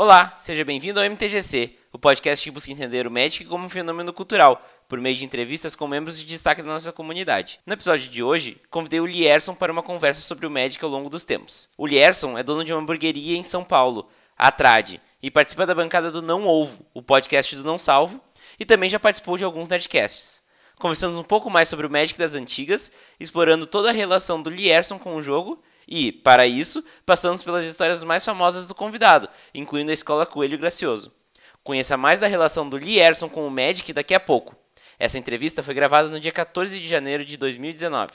Olá, seja bem-vindo ao MTGC, o podcast que busca entender o Magic como um fenômeno cultural, por meio de entrevistas com membros de destaque da nossa comunidade. No episódio de hoje, convidei o Lierson para uma conversa sobre o Magic ao longo dos tempos. O Lierson é dono de uma hamburgueria em São Paulo, a Trade, e participa da bancada do Não Ovo, o podcast do Não Salvo, e também já participou de alguns Nerdcasts. Conversamos um pouco mais sobre o Magic das antigas, explorando toda a relação do Lierson com o jogo e, para isso, passamos pelas histórias mais famosas do convidado, incluindo a Escola Coelho Gracioso. Conheça mais da relação do Lierson com o Magic daqui a pouco. Essa entrevista foi gravada no dia 14 de janeiro de 2019.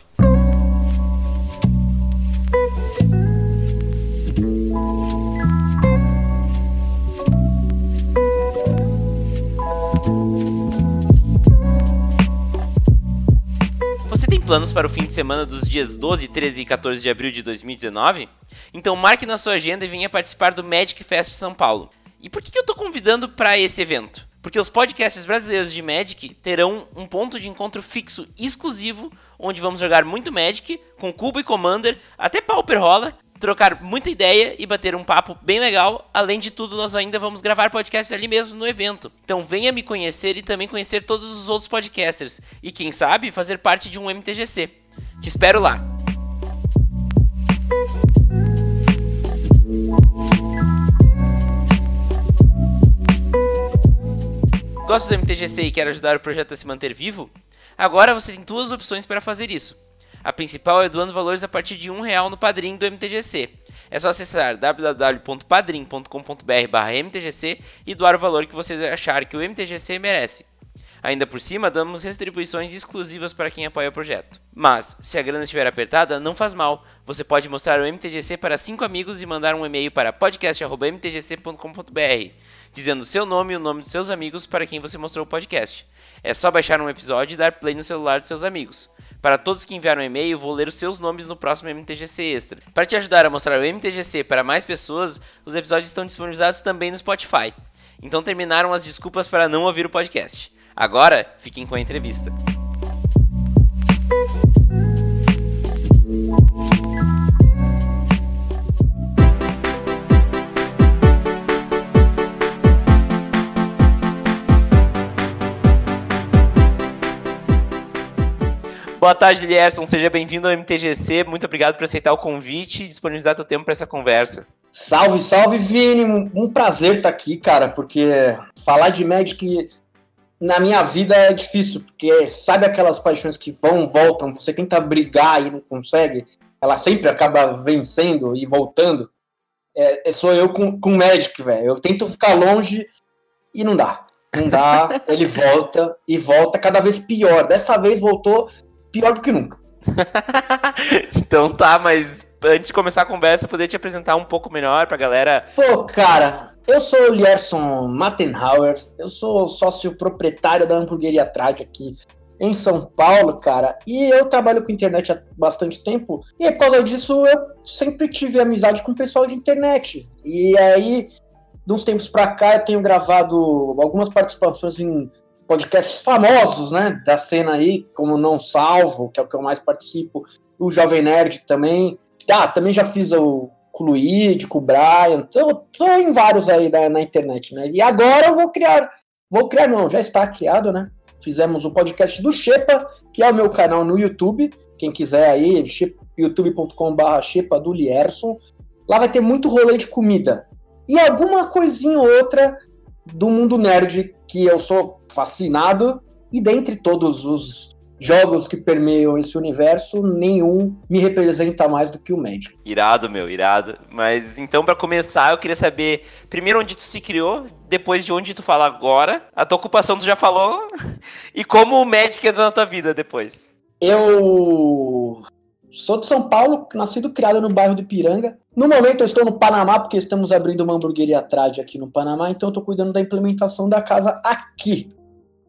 Planos para o fim de semana dos dias 12, 13 e 14 de abril de 2019? Então marque na sua agenda e venha participar do Magic Fest São Paulo. E por que eu estou convidando para esse evento? Porque os podcasts brasileiros de Magic terão um ponto de encontro fixo exclusivo, onde vamos jogar muito Magic, com Cubo e Commander, até Pauper rola, trocar muita ideia e bater um papo bem legal. Além de tudo, nós ainda vamos gravar podcasts ali mesmo no evento. Então venha me conhecer e também conhecer todos os outros podcasters. E quem sabe fazer parte de um MTGC. Te espero lá! Gosta do MTGC e quer ajudar o projeto a se manter vivo? Agora você tem duas opções para fazer isso. A principal é doando valores a partir de um real no Padrim do MTGC. É só acessar www.padrim.com.br/mtgc e doar o valor que vocês acharem que o MTGC merece. Ainda por cima, damos retribuições exclusivas para quem apoia o projeto. Mas, se a grana estiver apertada, não faz mal. Você pode mostrar o MTGC para cinco amigos e mandar um e-mail para podcast.mtgc.com.br, dizendo seu nome e o nome dos seus amigos para quem você mostrou o podcast. É só baixar um episódio e dar play no celular dos seus amigos. Para todos que enviaram um e-mail, vou ler os seus nomes no próximo MTGC Extra. Para te ajudar a mostrar o MTGC para mais pessoas, os episódios estão disponibilizados também no Spotify. Então terminaram as desculpas para não ouvir o podcast. Agora, fiquem com a entrevista. Boa tarde, Lierson. Seja bem-vindo ao MTGC. Muito obrigado por aceitar o convite e disponibilizar seu tempo para essa conversa. Salve, salve, Vini. Um prazer estar aqui, cara, porque falar de Magic na minha vida é difícil, porque sabe aquelas paixões que vão, voltam, você tenta brigar e não consegue, ela sempre acaba vencendo e voltando. É, é sou eu com, com Magic, velho. Eu tento ficar longe e não dá. Não dá, ele volta e volta cada vez pior. Dessa vez voltou pior do que nunca. então tá, mas antes de começar a conversa, poder te apresentar um pouco melhor pra galera. Pô, cara, eu sou o Lierson Mattenhauer, eu sou sócio proprietário da hamburgueria Trade aqui em São Paulo, cara, e eu trabalho com internet há bastante tempo, e por causa disso eu sempre tive amizade com o pessoal de internet. E aí, de uns tempos pra cá, eu tenho gravado algumas participações em podcasts famosos, né, da cena aí, como Não Salvo, que é o que eu mais participo, o Jovem Nerd também. Ah, também já fiz o com o com o Brian, tô, tô em vários aí na, na, internet, né? E agora eu vou criar, vou criar não, já está criado, né? Fizemos o um podcast do Shepa, que é o meu canal no YouTube, quem quiser aí, youtube.com.br Shepa do Lierson. Lá vai ter muito rolê de comida. E alguma coisinha ou outra do mundo nerd que eu sou fascinado. E dentre todos os jogos que permeiam esse universo, nenhum me representa mais do que o Magic. Irado, meu, irado. Mas então, para começar, eu queria saber primeiro onde tu se criou, depois de onde tu fala agora, a tua ocupação tu já falou, e como o Magic entrou na tua vida depois. Eu sou de São Paulo, nascido e criado no bairro de Piranga. No momento eu estou no Panamá, porque estamos abrindo uma hamburgueria Trade aqui no Panamá, então eu estou cuidando da implementação da casa aqui.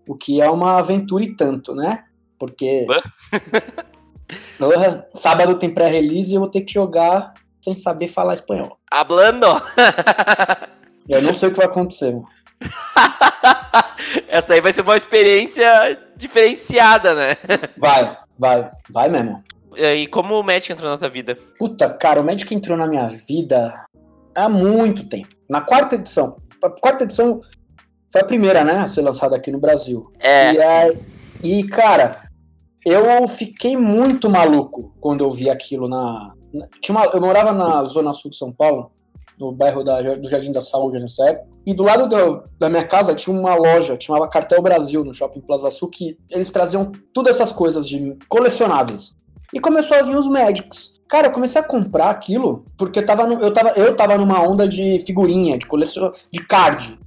O que é uma aventura e tanto, né? Porque. Porra, sábado tem pré-release e eu vou ter que jogar sem saber falar espanhol. Hablando! eu não sei o que vai acontecer. Essa aí vai ser uma experiência diferenciada, né? Vai, vai, vai mesmo. E como o Magic entrou na tua vida? Puta, cara, o Magic entrou na minha vida há muito tempo. Na quarta edição. A quarta edição foi a primeira, né, a ser lançada aqui no Brasil. É. E, aí, e cara, eu fiquei muito maluco quando eu vi aquilo na. tinha uma- eu morava na zona sul de São Paulo, no bairro da- do Jardim da Saúde nessa época. E do lado do- da minha casa tinha uma loja, chamava Cartel Brasil, no Shopping Plaza Sul, que eles traziam todas essas coisas de colecionáveis. E começou a vir os Magics. Cara, eu comecei a comprar aquilo porque tava no- eu, tava, eu tava numa onda de figurinha, de colecion... de card.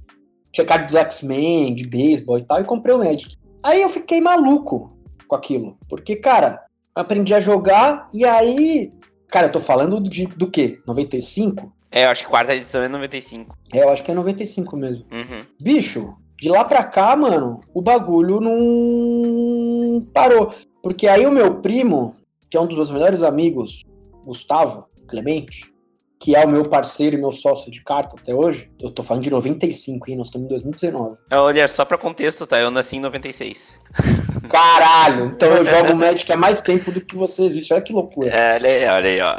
Tinha card dos X-Men, de beisebol e tal, e comprei o Magic. Aí eu fiquei maluco com aquilo. Porque, cara, eu aprendi a jogar e aí. Cara, eu tô falando de, do quê? 95? É, eu acho que quarta edição é 95. É, eu acho que é 95 mesmo. Uhum. Bicho, de lá pra cá, mano, o bagulho não parou. Porque aí o meu primo, que é um dos meus melhores amigos, Gustavo Clemente, que é o meu parceiro e meu sócio de carta até hoje, eu tô falando de 95, hein? Nós estamos em 2019. Olha, só pra contexto, tá? Eu nasci em 96. Caralho! Então eu jogo Magic há mais tempo do que você existe. Olha que loucura. É, olha aí, olha aí, ó.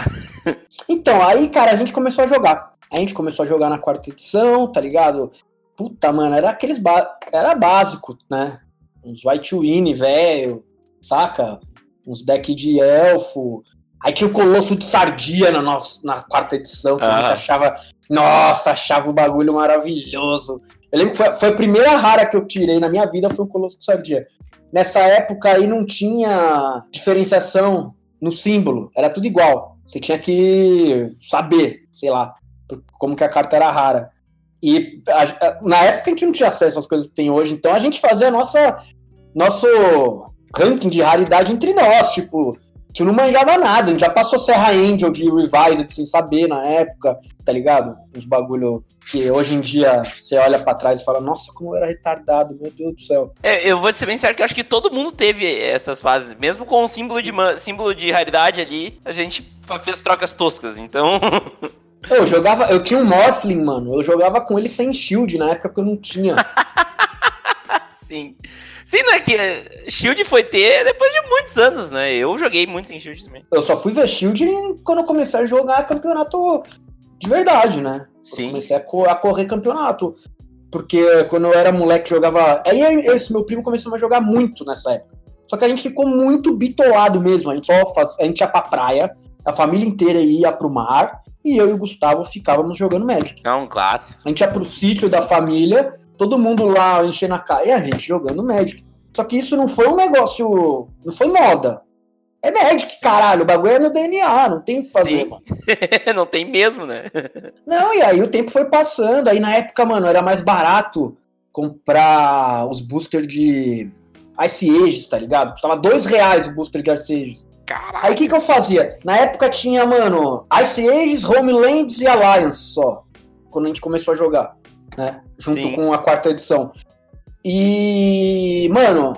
Então, aí, cara, a gente começou a jogar. A gente começou a jogar na quarta edição, tá ligado? Puta, mano, era aqueles. Ba... Era básico, né? Uns White Win, velho, saca? Uns deck de elfo. Aí tinha o Colosso de Sardia na, nossa, na quarta edição, que a gente Ah. achava. Nossa, achava o bagulho maravilhoso. Eu lembro que foi, foi a primeira rara que eu tirei na minha vida, foi o Colosso de Sardia. Nessa época aí não tinha diferenciação no símbolo, era tudo igual. Você tinha que saber, sei lá, como que a carta era rara. E a- a- na época a gente não tinha acesso às coisas que tem hoje, então a gente fazia a nossa nosso ranking de raridade entre nós, tipo, a gente não manjava nada, a gente já passou Serra Angel de Revised sem saber na época, tá ligado? Uns bagulho que hoje em dia você olha pra trás e fala, nossa, como eu era retardado, meu Deus do céu. É, eu vou ser bem sério que eu acho que todo mundo teve essas fases. Mesmo com o símbolo de, símbolo de raridade ali, a gente fez trocas toscas. Então, Eu jogava, eu tinha um Morphling, mano, eu jogava com ele sem shield na época que eu não tinha. sim. Sim, não é que Shield foi ter depois de muitos anos, né? Eu joguei muito sem Shield também. Eu só fui ver shield quando eu comecei a jogar campeonato de verdade, né? Eu Sim. comecei a, co- a correr campeonato. Porque quando eu era moleque jogava. Aí esse meu primo começou a jogar muito nessa época. Só que a gente ficou muito bitolado mesmo. A gente só faz... a gente ia pra praia, a família inteira ia pro mar, e eu e o Gustavo ficávamos jogando Magic. É um clássico. A gente ia pro sítio da família, todo mundo lá enchendo a cara, e a gente jogando Magic. Só que isso não foi um negócio. Não foi moda. É Magic, caralho. O bagulho é no DNA, não tem o que fazer, mano. não tem mesmo, né? Não, e aí o tempo foi passando. Aí na época, mano, era mais barato comprar os boosters de Ice Ages, tá ligado? Custava dois reais o booster de Ice Ages. Caralho. Aí o que, que eu fazia? Na época tinha, mano, Ice Ages, Homelands e Alliance só. Quando a gente começou a jogar, né? Junto Sim. com a quarta edição. E, mano,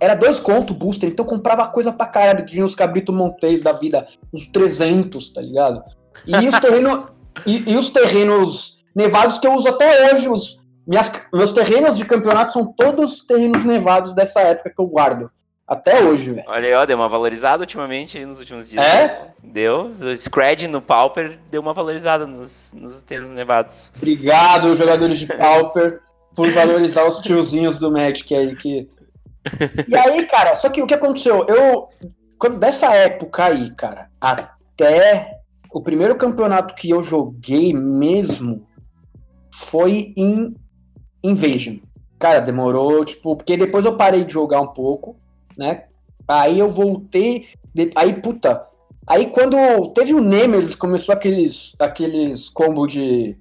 era dois conto o booster, então eu comprava coisa pra caralho. Tinha os cabrito montes da vida, uns 300, tá ligado? E os terrenos, e, e os terrenos nevados que eu uso até hoje, os minhas, meus terrenos de campeonato são todos terrenos nevados dessa época que eu guardo. Até hoje, velho. Olha aí, ó, deu uma valorizada ultimamente aí nos últimos dias. É? Deu. O Scred no Pauper deu uma valorizada nos, nos terrenos nevados. Obrigado, jogadores de Pauper, por valorizar os tiozinhos do Magic aí que. E aí, cara, só que o que aconteceu? Eu. Quando, dessa época aí, cara, até o primeiro campeonato que eu joguei mesmo foi em Invasion. Cara, demorou, tipo, porque depois eu parei de jogar um pouco, né? Aí eu voltei. de- Aí, puta. Aí quando teve o Nemesis, começou aqueles, aqueles combo de.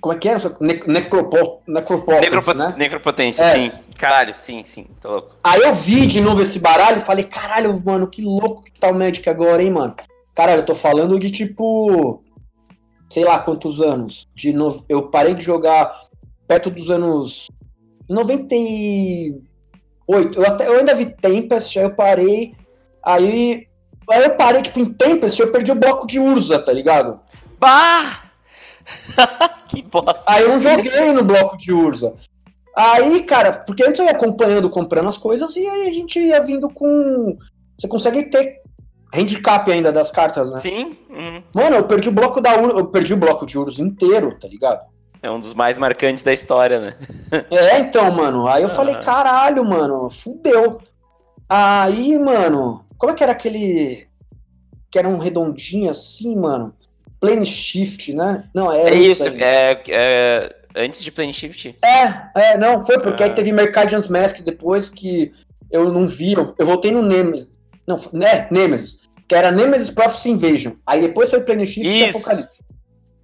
Como é que era? Ne necropo, necropotence, Necropo né? Necropotência, É. sim. Caralho, sim, sim. Tô louco. Aí eu vi de novo esse baralho e falei, caralho, mano, que louco que tá o Magic agora, hein, mano? Caralho, eu tô falando de tipo. Sei lá quantos anos. De no... Eu parei de jogar perto dos anos. 98. Eu, até, eu ainda vi Tempest, aí eu parei. Aí. Aí eu parei, tipo, em Tempest, eu perdi o bloco de Urza, tá ligado? Bah! que bosta. Aí eu não joguei no bloco de Urza. Aí, cara, porque antes eu ia acompanhando, comprando as coisas, e aí a gente ia vindo com. Você consegue ter handicap ainda das cartas, né? Sim. uhum. Mano, eu perdi o bloco da Ur... Eu perdi o bloco de Urza inteiro, tá ligado? É um dos mais marcantes da história, né? É, então, mano. Aí eu Ah. falei, caralho, mano, fudeu. Aí, mano, como é que era aquele. Que era um redondinho assim, mano? Plane Shift, né? Não, É, era isso, é, é, antes de Plane Shift. É, é, não, foi porque Ah. aí teve Mercadian's Mask depois que eu não vi, eu, eu voltei no Nemesis. Não, né, Nemesis. Que era Nemesis Prophecy Invasion. Aí depois foi Plane Shift e Isso. Apocalipse.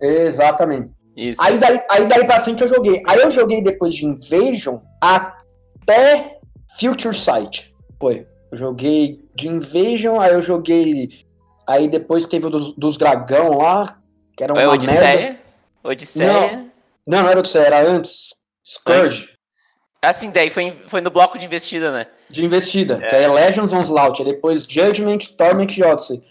Exatamente. Isso. Aí daí, aí daí pra frente eu joguei. Aí eu joguei depois de Invasion até Future Sight. Foi. Eu joguei de Invasion, aí eu joguei. Aí depois teve o dos, dos dragão lá, que era uma é merda. Odisseia. Odisseia. Não, não era Odisseia, era antes. Scourge. Assim, daí foi, foi no bloco de investida, né? De investida, que é Legends Onslaught, depois Judgment, Torment e Odyssey.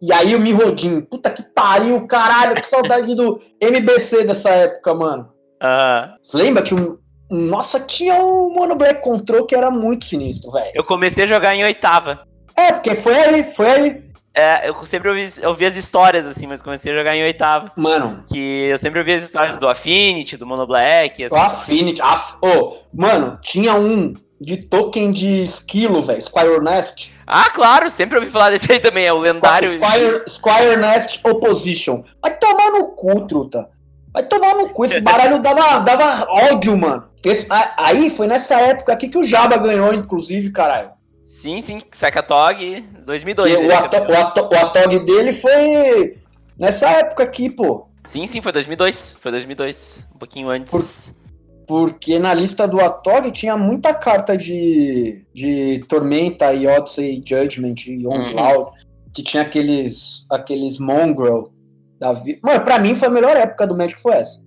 E aí o Mirrodin, puta que pariu, caralho, que saudade do MBC dessa época, mano. Ah, Você lembra que um. Nossa, tinha um Mono Black Control que era muito sinistro, velho. eu comecei a jogar em oitava. É, porque foi aí, foi aí. É, eu sempre ouvi, ouvi as histórias, assim, mas comecei a jogar em oitava. Mano, Que eu sempre ouvi as histórias do Affinity, do Mono Black. o Assim. Affinity. Af... Ô, mano, tinha um de token de esquilo, velho. Squire Nest. Ah, claro, sempre ouvi falar desse aí também, é o lendário. Squire, Squire Nest Opposition. Vai tomar no cu, truta. Vai tomar no cu. Esse baralho dava, dava ódio, mano. Esse- aí foi nessa época aqui que o Jaba ganhou, inclusive, caralho. Sim, sim, Sakatog 2002. Que ele o, é ato, o, ato, o Atog dele foi nessa época aqui, pô. Sim, sim, foi 2002. Foi 2002. Um pouquinho antes. Porque na lista do Atog tinha muita carta de, de Tormenta e Odyssey Judgment e Onslaught, que tinha aqueles, aqueles Mongrel da vida. Mano, pra mim foi a melhor época do Magic foi essa.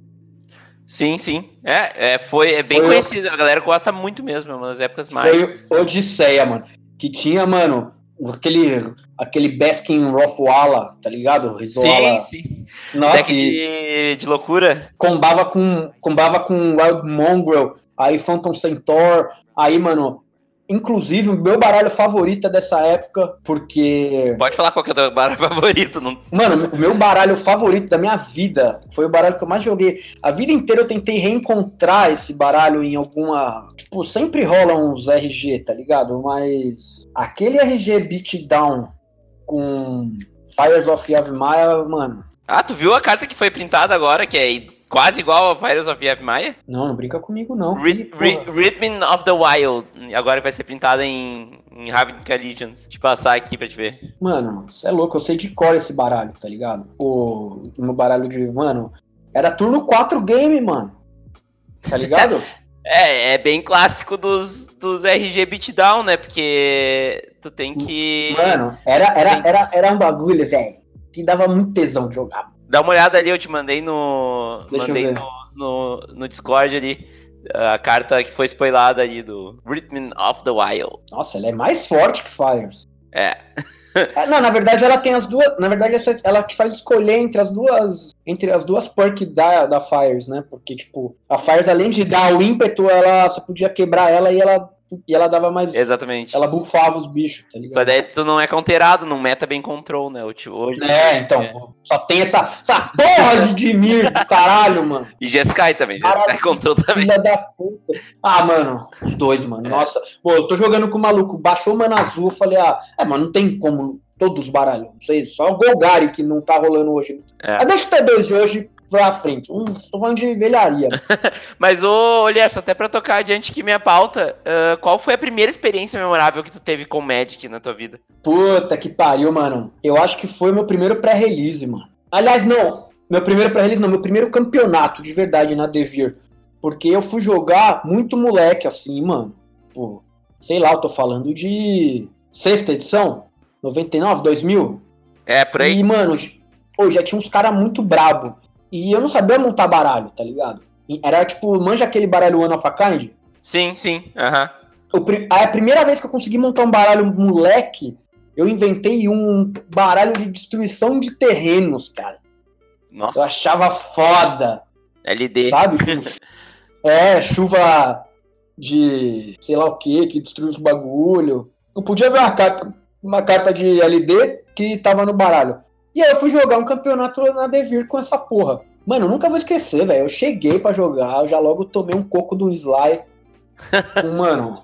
Sim, sim. É, é, foi, é bem Foi conhecido. A galera gosta muito mesmo. É uma das épocas mais. Foi Odisseia, mano. Que tinha, mano, aquele, aquele Baskin Rothwala, tá ligado? Rizoala. Sim, sim. Nossa, Deck de, de loucura. combava com, combava com Wild Mongrel, aí Phantom Centaur, aí, mano, inclusive o meu baralho favorito é dessa época, porque, Pode falar qual que é o teu baralho favorito. Não... mano, o meu baralho favorito da minha vida foi o baralho que eu mais joguei. A vida inteira eu tentei reencontrar esse baralho em alguma. Tipo, sempre rola uns RG, tá ligado? Mas aquele RG Beatdown com Fires of Yavimaya, mano. Ah, tu viu a carta que foi printada agora, que é quase igual a Fires of Yavimaya? Não, não brinca comigo, não. Rid- Rid-. Rhythm of the Wild. Agora vai ser printada em, em Ravnica Legends. Deixa eu passar aqui pra te ver. Mano, você é louco, eu sei de cor esse baralho, tá ligado? O meu baralho de. Mano, era turno 4 game, mano. Tá ligado? É, é bem clássico dos, dos RG Beatdown, né? Porque tu tem que. Mano, era, era, era, era um bagulho, velho, que dava muito tesão de jogar. Dá uma olhada ali, eu te mandei no. Deixa mandei no, no, no Discord ali. A carta que foi spoilada ali do Rhythm of the Wild. Nossa, ela é mais forte que Fires. É. É, não, na verdade ela tem as duas. Na verdade, ela te faz escolher entre as duas. Entre as duas perks da, da Fires, né? Porque, tipo, a Fires, além de dar o ímpeto, ela você podia quebrar ela e ela, e ela dava mais. Exatamente. Ela bufava os bichos, tá ligado? Só daí tu não é counterado, não meta bem control, né? O tio- Hoje, É, então, só tem essa, essa porra de Dimir do caralho, mano. E Jeskai também. Jeskai control também. Filha da puta. Ah, mano, os dois, mano. É. Nossa, pô, eu tô jogando com o maluco, baixou o mana azul, eu falei, ah, é, mano, não tem como todos os baralhos, não sei, só o Golgari que não tá rolando hoje. É. Mas deixa o T2 de hoje pra frente. Um, tô falando de velharia. Mas, ô, Olherson, até pra tocar adiante aqui minha pauta, ah, qual foi a primeira experiência memorável que tu teve com Magic na tua vida? Puta que pariu, mano. Eu acho que foi meu primeiro pré-release, mano. Aliás, não. Meu primeiro pré-release, não. Meu primeiro campeonato, de verdade, na Devir. Porque eu fui jogar muito moleque, assim, mano. Pô, sei lá, eu tô falando de sexta edição? 99, 2000? É, por aí? E, mano, hoje já tinha uns caras muito brabo. E eu não sabia montar baralho, tá ligado? Era tipo, manja aquele baralho One of a Kind? Sim, sim, aham. A primeira vez que eu consegui montar um baralho moleque, eu inventei um baralho de destruição de terrenos, cara. Eu Nossa, achava foda, LD. sabe? é, chuva de sei lá o que, que destruiu os bagulho. Eu podia ver uma carta, uma carta de LD que tava no baralho. E aí eu fui jogar um campeonato na Devir com essa porra. Mano, eu nunca vou esquecer, velho. Eu cheguei pra jogar, eu já logo tomei um coco do Sly. com, mano,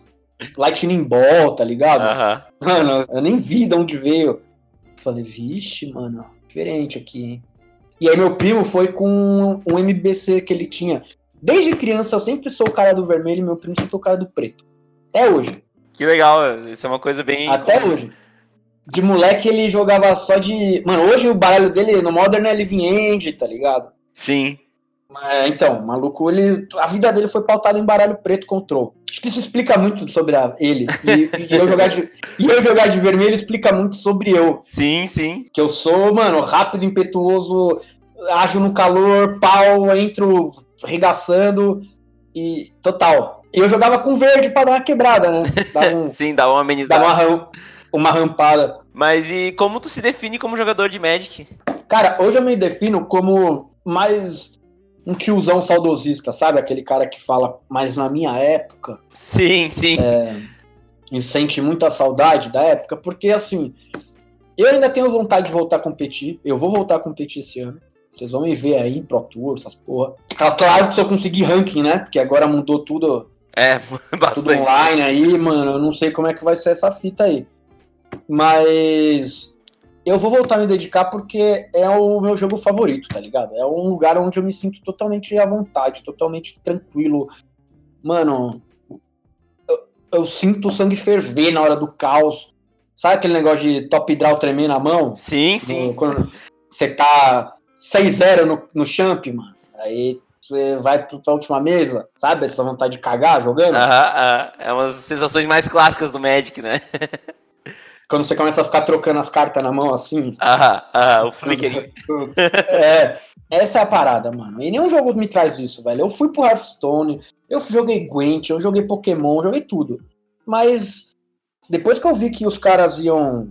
Lightning Ball, tá ligado? Aham. Mano, eu nem vi de onde veio. Falei, vixe, mano, diferente aqui, hein? E aí meu primo foi com um MBC que ele tinha. Desde criança eu sempre sou o cara do vermelho e meu primo sempre foi o cara do preto. Até hoje. Que legal, isso é uma coisa bem. Até hoje. De moleque ele jogava só de. Mano, hoje o baralho dele no Modern é Living End, tá ligado? Sim. É, então, o maluco, ele, a vida dele foi pautada em baralho preto control. Acho que isso explica muito sobre a- ele. E, e eu jogar de, e eu jogar de vermelho explica muito sobre eu. Sim, sim. Que eu sou, mano, rápido, impetuoso, ágil no calor, pau, entro arregaçando e total. E eu jogava com verde pra dar uma quebrada, né? Dava, um- Sim, dá uma amenizada. dava uma, uma rampada. Mas e como tu se define como jogador de Magic? Cara, hoje eu me defino como mais um tiozão saudosista, sabe? Aquele cara que fala, mas na minha época, Sim, sim. e sente muita saudade da época, porque assim, eu ainda tenho vontade de voltar a competir, eu vou voltar a competir esse ano. Vocês vão me ver aí em Pro Tour, essas porra. Claro que se eu conseguir ranking, né? Porque agora mudou tudo, É, tudo bastante. online aí, mano. Eu não sei como é que vai ser essa fita aí. Mas eu vou voltar a me dedicar porque é o meu jogo favorito, tá ligado? É um lugar onde eu me sinto totalmente à vontade, totalmente tranquilo. Mano, eu, eu sinto o sangue ferver na hora do caos. Sabe aquele negócio de top draw tremer na mão? Sim, sim. Quando você tá 6-0 no, no champ, mano. Aí você vai pra última mesa, sabe? Essa vontade de cagar jogando. Aham, aham. É umas sensações mais clássicas do Magic, né? Quando você começa a ficar trocando as cartas na mão assim. Aham, aham. O flickering. é, essa é a parada, mano. E nenhum jogo me traz isso, velho. Eu fui pro Hearthstone, eu joguei Gwent, eu joguei Pokémon, joguei tudo. Mas depois que eu vi que os caras iam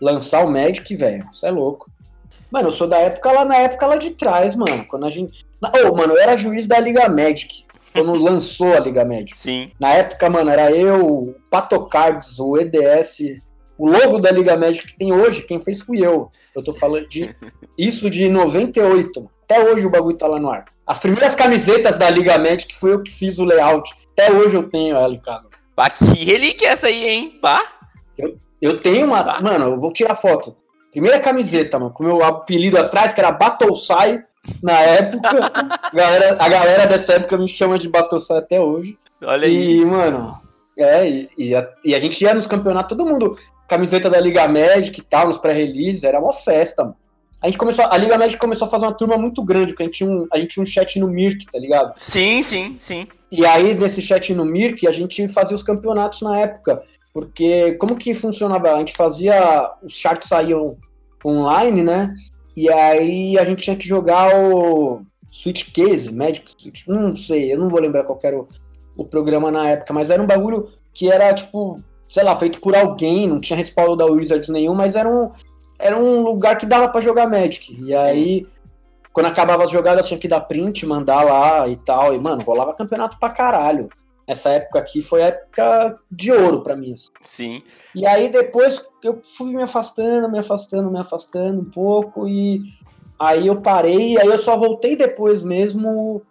lançar o Magic, velho, isso é louco. Mano, eu sou da época lá, na época lá de trás, mano. Quando a gente. Ô, mano, eu era juiz da Liga Magic. Quando lançou a Liga Magic. Sim. Na época, mano, era eu, o Patocards, o EDS, o logo da Liga Magic que tem hoje, quem fez fui eu. Eu tô falando de isso de 98. mano. Até hoje o bagulho tá lá no ar. As primeiras camisetas da Liga Magic foi eu que fiz o layout. Até hoje eu tenho ela em casa. Pá, que relíquia é essa aí, hein? Pá. Eu tenho uma. Tá. Mano, eu vou tirar foto. Primeira camiseta, mano, com o meu apelido atrás, que era Battlesai, na época. a, galera, a galera dessa época me chama de Battlesai até hoje. Olha aí. E, mano, é, e, e a, e a gente ia nos campeonatos, todo mundo, camiseta da Liga Magic e tal, nos pré-release, era uma festa, mano. A gente começou, a Liga Magic começou a fazer uma turma muito grande, porque a gente tinha um, a gente tinha um chat no Mirk, tá ligado? Sim, sim, sim. E aí, nesse chat no Mirk, a gente fazia os campeonatos na época. Porque como que funcionava? A gente fazia. Os charts saíam online, né? E aí a gente tinha que jogar o Switch Case, Magic Switch. Não sei, eu não vou lembrar qual era o, o programa na época, mas era um bagulho que era, tipo, sei lá, feito por alguém, não tinha respaldo da Wizards nenhum, mas era um, era um lugar que dava pra jogar Magic. E Sim. aí, quando acabava as jogadas, tinha que dar print, mandar lá e tal. E, mano, rolava campeonato pra caralho. Essa época aqui foi época de ouro pra mim. assim. Sim. E aí depois eu fui me afastando, me afastando, me afastando um pouco e aí eu parei, aí eu só voltei depois mesmo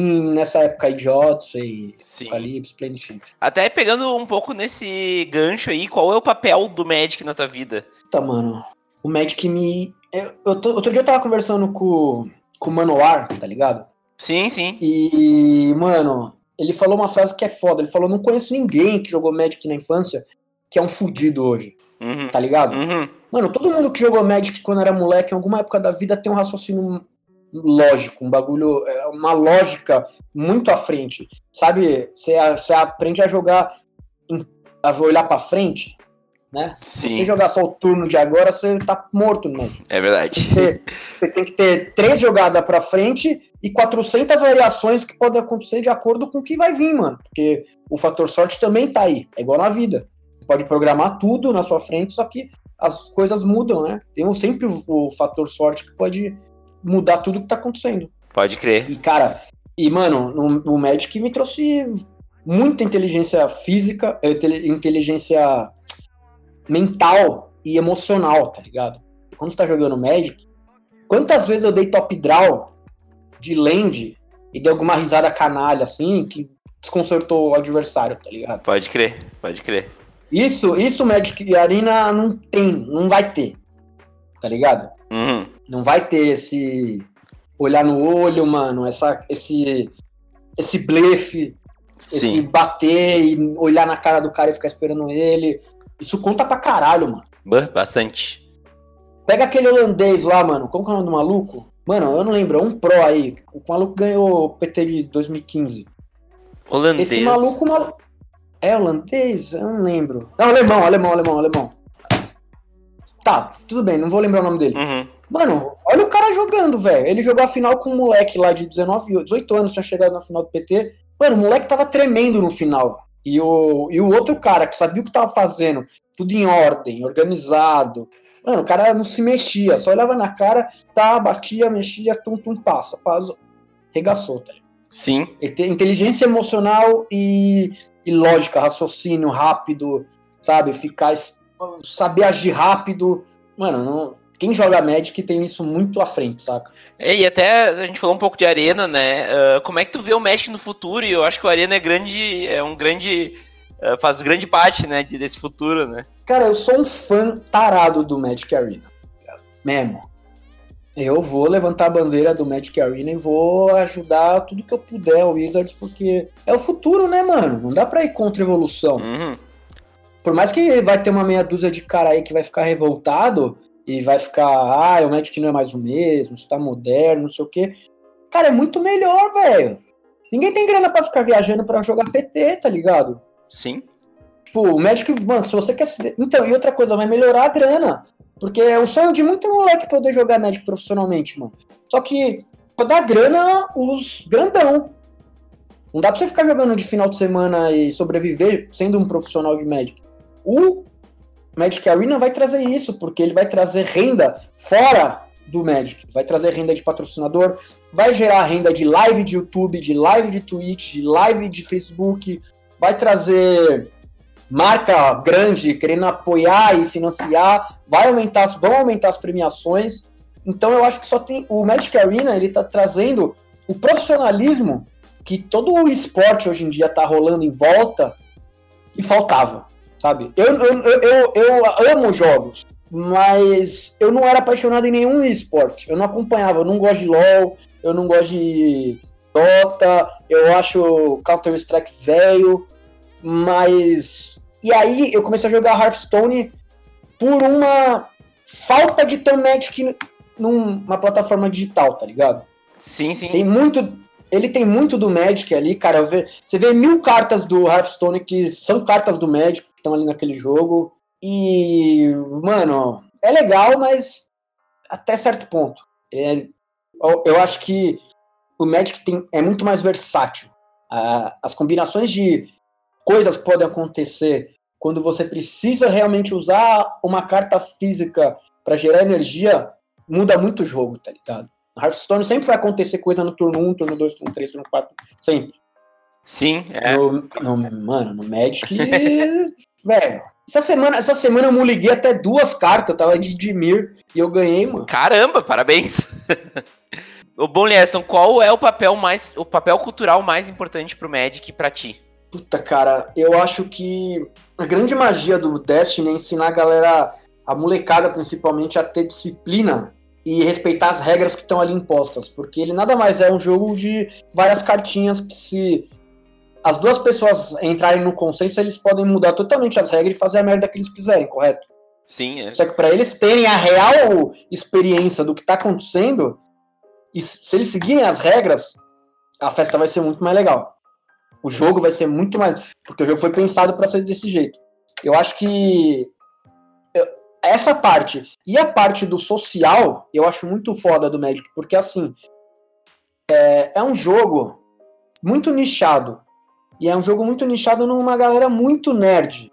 em, nessa época aí de Odyssey, Sim. Apocalipse. Até pegando um pouco nesse gancho aí, qual é o papel do Magic na tua vida? Tá, mano. O Magic me. Eu, eu tô- outro dia eu tava conversando com, com o Manoar, tá ligado? Sim, sim. E, mano, ele falou uma frase que é foda. Ele falou: não conheço ninguém que jogou Magic na infância que é um fudido hoje, Uhum. tá ligado? Uhum. Mano, todo mundo que jogou Magic quando era moleque, em alguma época da vida, tem um raciocínio lógico, um bagulho, é, uma lógica muito à frente. Sabe, você aprende a jogar, a olhar pra frente, né? Se você jogar só o turno de agora, você tá morto Magic. É verdade. Você tem que ter- Você tem que ter três jogadas pra frente e 400 variações que podem acontecer de acordo com o que vai vir, mano. Porque o fator sorte também tá aí, é igual na vida. Você pode programar tudo na sua frente, só que as coisas mudam, né? Tem sempre o fator sorte que pode mudar tudo que tá acontecendo. Pode crer. E, cara, e, mano, no, no Magic me trouxe muita inteligência física, eh, inteligência mental e emocional, tá ligado? Quando você tá jogando Magic, quantas vezes eu dei top draw de land e deu alguma risada canalha, assim, que desconcertou o adversário, tá ligado? Pode crer, pode crer. Isso, isso Magic Arena não tem, não vai ter, tá ligado? Uhum. Não vai ter esse olhar no olho, mano, essa, esse, esse blefe, esse Sim. bater e olhar na cara do cara e ficar esperando ele. Isso conta pra caralho, mano. Bastante. Pega aquele holandês lá, mano. Como que é o nome do maluco? Mano, eu não lembro. É um pro aí. O maluco ganhou o PT de 2015. Holandês. Esse maluco. mal- É holandês? Eu não lembro. Não, alemão, alemão, alemão, alemão. Tá, tudo bem, não vou lembrar o nome dele. Uhum. Mano, olha o cara jogando, velho. Ele jogou a final com um moleque lá de 19, 18 anos, tinha chegado na final do PT. Mano, o moleque tava tremendo no final. E o, e o outro cara que sabia o que tava fazendo, tudo em ordem, organizado. Mano, o cara não se mexia, só olhava na cara, tá, batia, mexia, tum, tum, passa, passa. Regaçou, tá ligado? Sim. Inteligência emocional e, e lógica, raciocínio rápido, sabe? Ficar. Saber agir rápido. Mano, não- quem joga Magic tem isso muito à frente, saca? É, E até a gente falou um pouco de Arena, né? Ah, como é que tu vê o Magic no futuro? E eu acho que o Arena é grande, é um grande. ah, faz grande parte, né, de- desse futuro, né? Cara, eu sou um fã tarado do Magic Arena. tá? Mesmo. Eu vou levantar a bandeira do Magic Arena e vou ajudar tudo que eu puder o Wizards, porque é o futuro, né, mano? Não dá pra ir contra a evolução. Uhum. Por mais que vai ter uma meia dúzia de cara aí que vai ficar revoltado e vai ficar, ah, o Magic não é mais o mesmo, isso tá moderno, não sei o quê. Cara, é muito melhor, velho. Ninguém tem grana pra ficar viajando pra jogar PT, tá ligado? Sim. Tipo, o Magic, mano, se você quer. se- Então, e outra coisa, vai melhorar a grana. Porque é o sonho de muito moleque poder jogar Magic profissionalmente, mano. Só que, pra dar grana, os grandão. Não dá pra você ficar jogando de final de semana e sobreviver sendo um profissional de Magic. O Magic Arena vai trazer isso, porque ele vai trazer renda fora do Magic. Vai trazer renda de patrocinador, vai gerar renda de live de YouTube, de live de Twitch, de live de Facebook, vai trazer marca grande querendo apoiar e financiar, vai aumentar, vão aumentar as premiações. Então eu acho que só tem o Magic Arena, ele tá trazendo o profissionalismo que todo o esporte hoje em dia tá rolando em volta e faltava, sabe? Eu, eu, eu, eu, amo jogos, mas eu não era apaixonado em nenhum esporte. Eu não acompanhava, eu não gosto de LoL, eu não gosto de Dota, eu acho Counter-Strike velho, mas. E aí eu comecei a jogar Hearthstone por uma falta de um Magic numa plataforma digital, tá ligado? Sim, sim. Tem muito. Ele tem muito do Magic ali, cara. Você vê mil cartas do Hearthstone que são cartas do Magic que estão ali naquele jogo. E, mano, é legal, mas até certo ponto. É, eu, eu acho que o Magic tem, é muito mais versátil. Ah, as combinações de coisas que podem acontecer quando você precisa realmente usar uma carta física para gerar energia muda muito o jogo, tá ligado? No Hearthstone sempre vai acontecer coisa no turno 1, turno 2, turno 3, turno 4, sempre. Sim, é. No, no- mano, no Magic, velho. Essa semana, essa semana eu me liguei até duas cartas, eu tava de Dimir e eu ganhei, mano. Caramba, parabéns. o bom, Lierson, qual é o papel mais, o papel cultural mais importante pro Magic pra ti? Puta, cara, eu acho que a grande magia do Destiny é ensinar a galera, a molecada principalmente, a ter disciplina e respeitar as regras que estão ali impostas. Porque ele nada mais é um jogo de várias cartinhas que se as duas pessoas entrarem no consenso, eles podem mudar totalmente as regras e fazer a merda que eles quiserem, correto? Sim, é. Só que para eles terem a real experiência do que tá acontecendo, e se eles seguirem as regras, a festa vai ser muito mais legal. O jogo vai ser muito mais. Porque o jogo foi pensado para ser desse jeito. Eu acho que. Essa parte e a parte do social, eu acho muito foda do Magic, porque assim. É, é um jogo muito nichado. E é um jogo muito nichado numa galera muito nerd.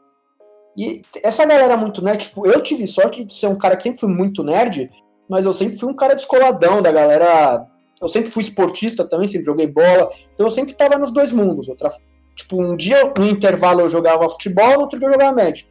E essa galera muito nerd, tipo, eu tive sorte de ser um cara que sempre fui muito nerd, mas eu sempre fui um cara descoladão da galera. Eu sempre fui esportista também, sempre joguei bola. Então eu sempre tava nos dois mundos. Outra, tipo, um dia no intervalo eu jogava futebol, no outro dia eu jogava Magic.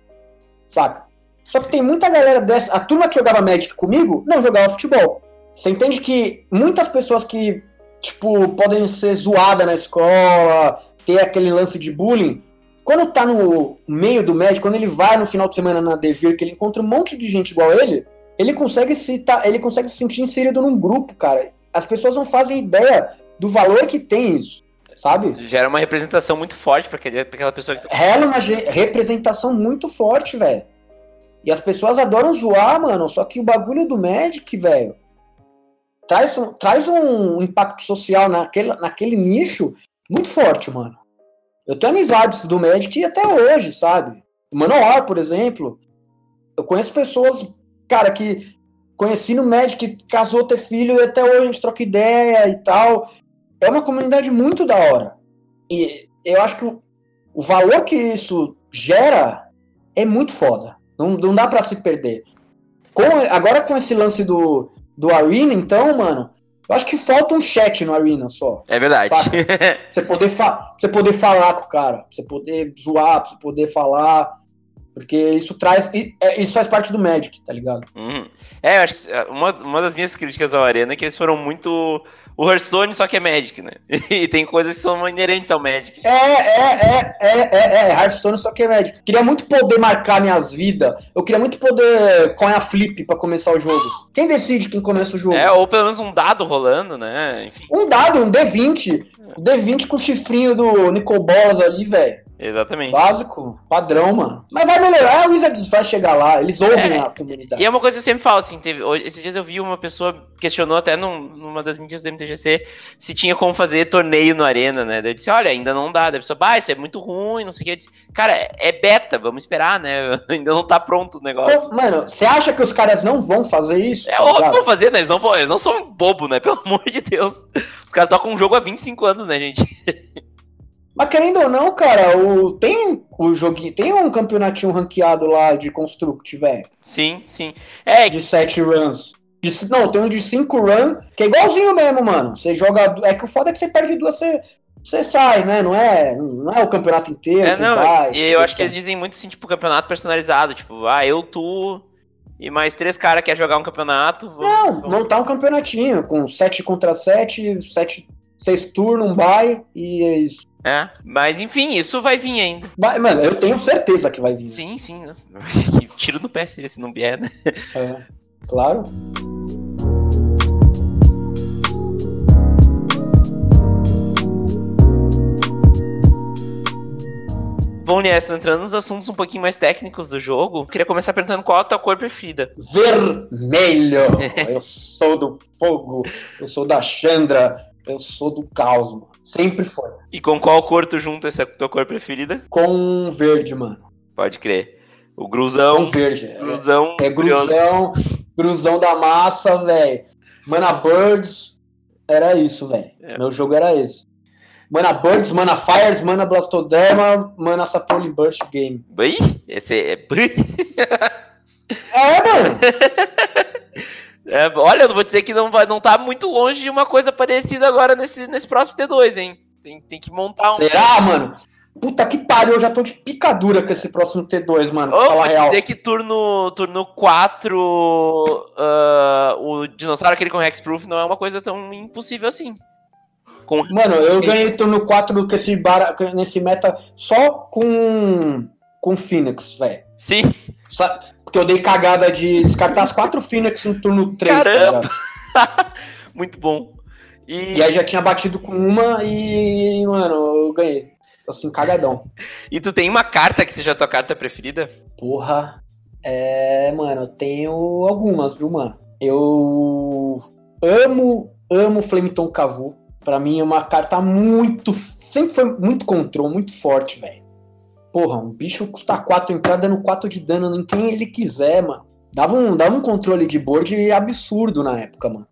Saca? Só que tem muita galera dessa. A turma que jogava Magic comigo não jogava futebol. Você entende que muitas pessoas que tipo, podem ser zoada na escola, ter aquele lance de bullying. Quando tá no meio do médico, quando ele vai no final de semana na Devir, que ele encontra um monte de gente igual ele, ele consegue se tá, ele consegue se sentir inserido num grupo, cara. As pessoas não fazem ideia do valor que tem isso, sabe? Gera uma representação muito forte para aquela pessoa que tá... Gera uma representação muito forte, velho. E as pessoas adoram zoar, mano. Só que o bagulho do Magic, velho, traz um, traz um impacto social naquele, naquele nicho muito forte, mano. Eu tenho amizades do Magic até hoje, sabe? O Manoel, por exemplo. Eu conheço pessoas, cara, que conheci no Magic, casou, ter filho, e até hoje a gente troca ideia e tal. É uma comunidade muito da hora. E eu acho que o, o valor que isso gera é muito foda. Não, não dá para se perder. Com, agora com esse lance do, do Arena, então, mano, eu acho que falta um chat no Arena só. É verdade. você poder, você poder falar com o cara, você poder zoar, você poder falar. Porque isso traz. É, isso faz parte do Magic, tá ligado? Uhum. É, eu acho que uma, uma das minhas críticas ao Arena é que eles foram muito o Hearthstone só que é Magic, né? E tem coisas que são inerentes ao Magic. É, é, é, é, é, é, Hearthstone só que é Magic. Queria muito poder marcar minhas vidas. Eu queria muito poder coin a flip pra começar o jogo. Quem decide quem começa o jogo? É, ou pelo menos um dado rolando, né? Enfim. Um dado, um D20. D20 com o chifrinho do Nicol Bolas ali, velho. Exatamente. Básico, padrão, mano. Mas vai melhorar, o Wizards vai chegar lá, eles ouvem é, a comunidade. E é uma coisa que eu sempre falo, assim, teve, esses dias eu vi uma pessoa questionou até num, numa das mídias do MTGC se tinha como fazer torneio no Arena, né? Daí eu disse, olha, ainda não dá. Daí a pessoa, bah, isso é muito ruim, não sei o que. Eu disse, cara, é beta, vamos esperar, né? ainda não tá pronto o negócio. mano, você acha que os caras não vão fazer isso? É óbvio que vão fazer, né? Eles não, eles não são bobo, né? Pelo amor de Deus. Os caras tocam um jogo há 25 anos, né, gente? Mas querendo ou não, cara, o, tem o joguinho, tem um campeonatinho ranqueado lá de Construct, velho. Sim, sim. É. De 7 runs. De, não, tem um de 5 runs, que é igualzinho mesmo, mano. Você joga. É que o foda é que você perde duas, você, você sai, né? Não é, não é o campeonato inteiro. É, não. Vai, e eu acho que eles dizem muito assim, tipo, campeonato personalizado. Tipo, ah, eu, tu e mais três caras querem jogar um campeonato. Vamos, não, vamos... montar um campeonatinho com 7 contra 7, 7, 6 turnos, um bye e é isso. É, mas enfim, isso vai vir ainda. Mas, mano, eu tenho certeza que vai vir. Sim, sim. Tiro no pé se não vier, né? É, claro. Bom, Nierson, entrando nos assuntos um pouquinho mais técnicos do jogo, queria começar perguntando qual a tua cor preferida. Vermelho! eu sou do fogo, eu sou da Chandra, eu sou do caos, mano. Sempre foi. E com qual cor tu junta essa tua cor preferida? Com verde, mano. Pode crer. O gruzão. Com verde. Gruzão. É, é gruzão. Gruzão da massa, velho. Mana Birds. Era isso, velho. É. Meu jogo era esse. Mana Birds, Mana Fires, Mana Blastoderma, Mana Sapoly Burst Game. Bem? Esse é. é, mano. É, olha, eu não vou dizer que não, vai, não tá muito longe de uma coisa parecida agora nesse, nesse próximo T2, hein? Tem, tem que montar um. Será, mano? Puta que pariu, eu já tô de picadura com esse próximo T2, mano. Oh, vou real. dizer que turno, turno 4, uh, ah, o dinossauro aquele com Hexproof não é uma coisa tão impossível assim. Com... Mano, eu ganhei turno 4 com esse bar, nesse meta só com, com Phoenix, velho. Sim. Porque eu dei cagada de descartar as quatro Phoenix no turno 3. Tá Caramba! Tá Muito bom. E... e... aí já tinha batido com uma e, mano, eu ganhei. Assim, cagadão. e tu tem uma carta que seja a tua carta preferida? Porra. É, mano, eu tenho algumas, viu, mano? Eu amo, amo Flameton Cavu. Pra mim é uma carta muito. Sempre foi muito control, muito forte, velho. Porra, um bicho custa 4 entrada dando 4 de dano em quem ele quiser, mano. Dava um, dava um controle de board absurdo na época, mano.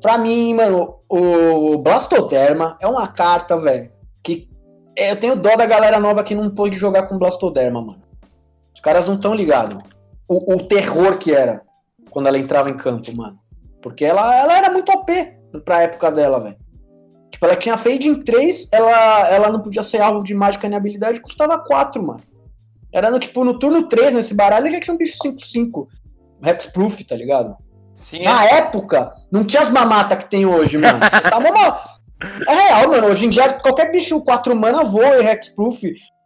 Pra mim, mano, o Blastoderma é uma carta, velho, que eu tenho dó da galera nova que não pôde jogar com Blastoderma, mano. Os caras não estão ligados. O, o, terror que era quando ela entrava em campo, mano. Porque ela, ela era muito OP pra época dela, velho. Tipo, ela tinha fade em 3, ela, ela não podia ser alvo de mágica nem habilidade, custava 4, mano. Era no, tipo, no turno 3 nesse baralho já tinha um bicho 5-5. Hexproof, tá ligado? Sim. Na época, não tinha as mamatas que tem hoje, mano. Tava uma... É real, mano. Hoje em dia, qualquer bicho 4 mana voa e Hexproof.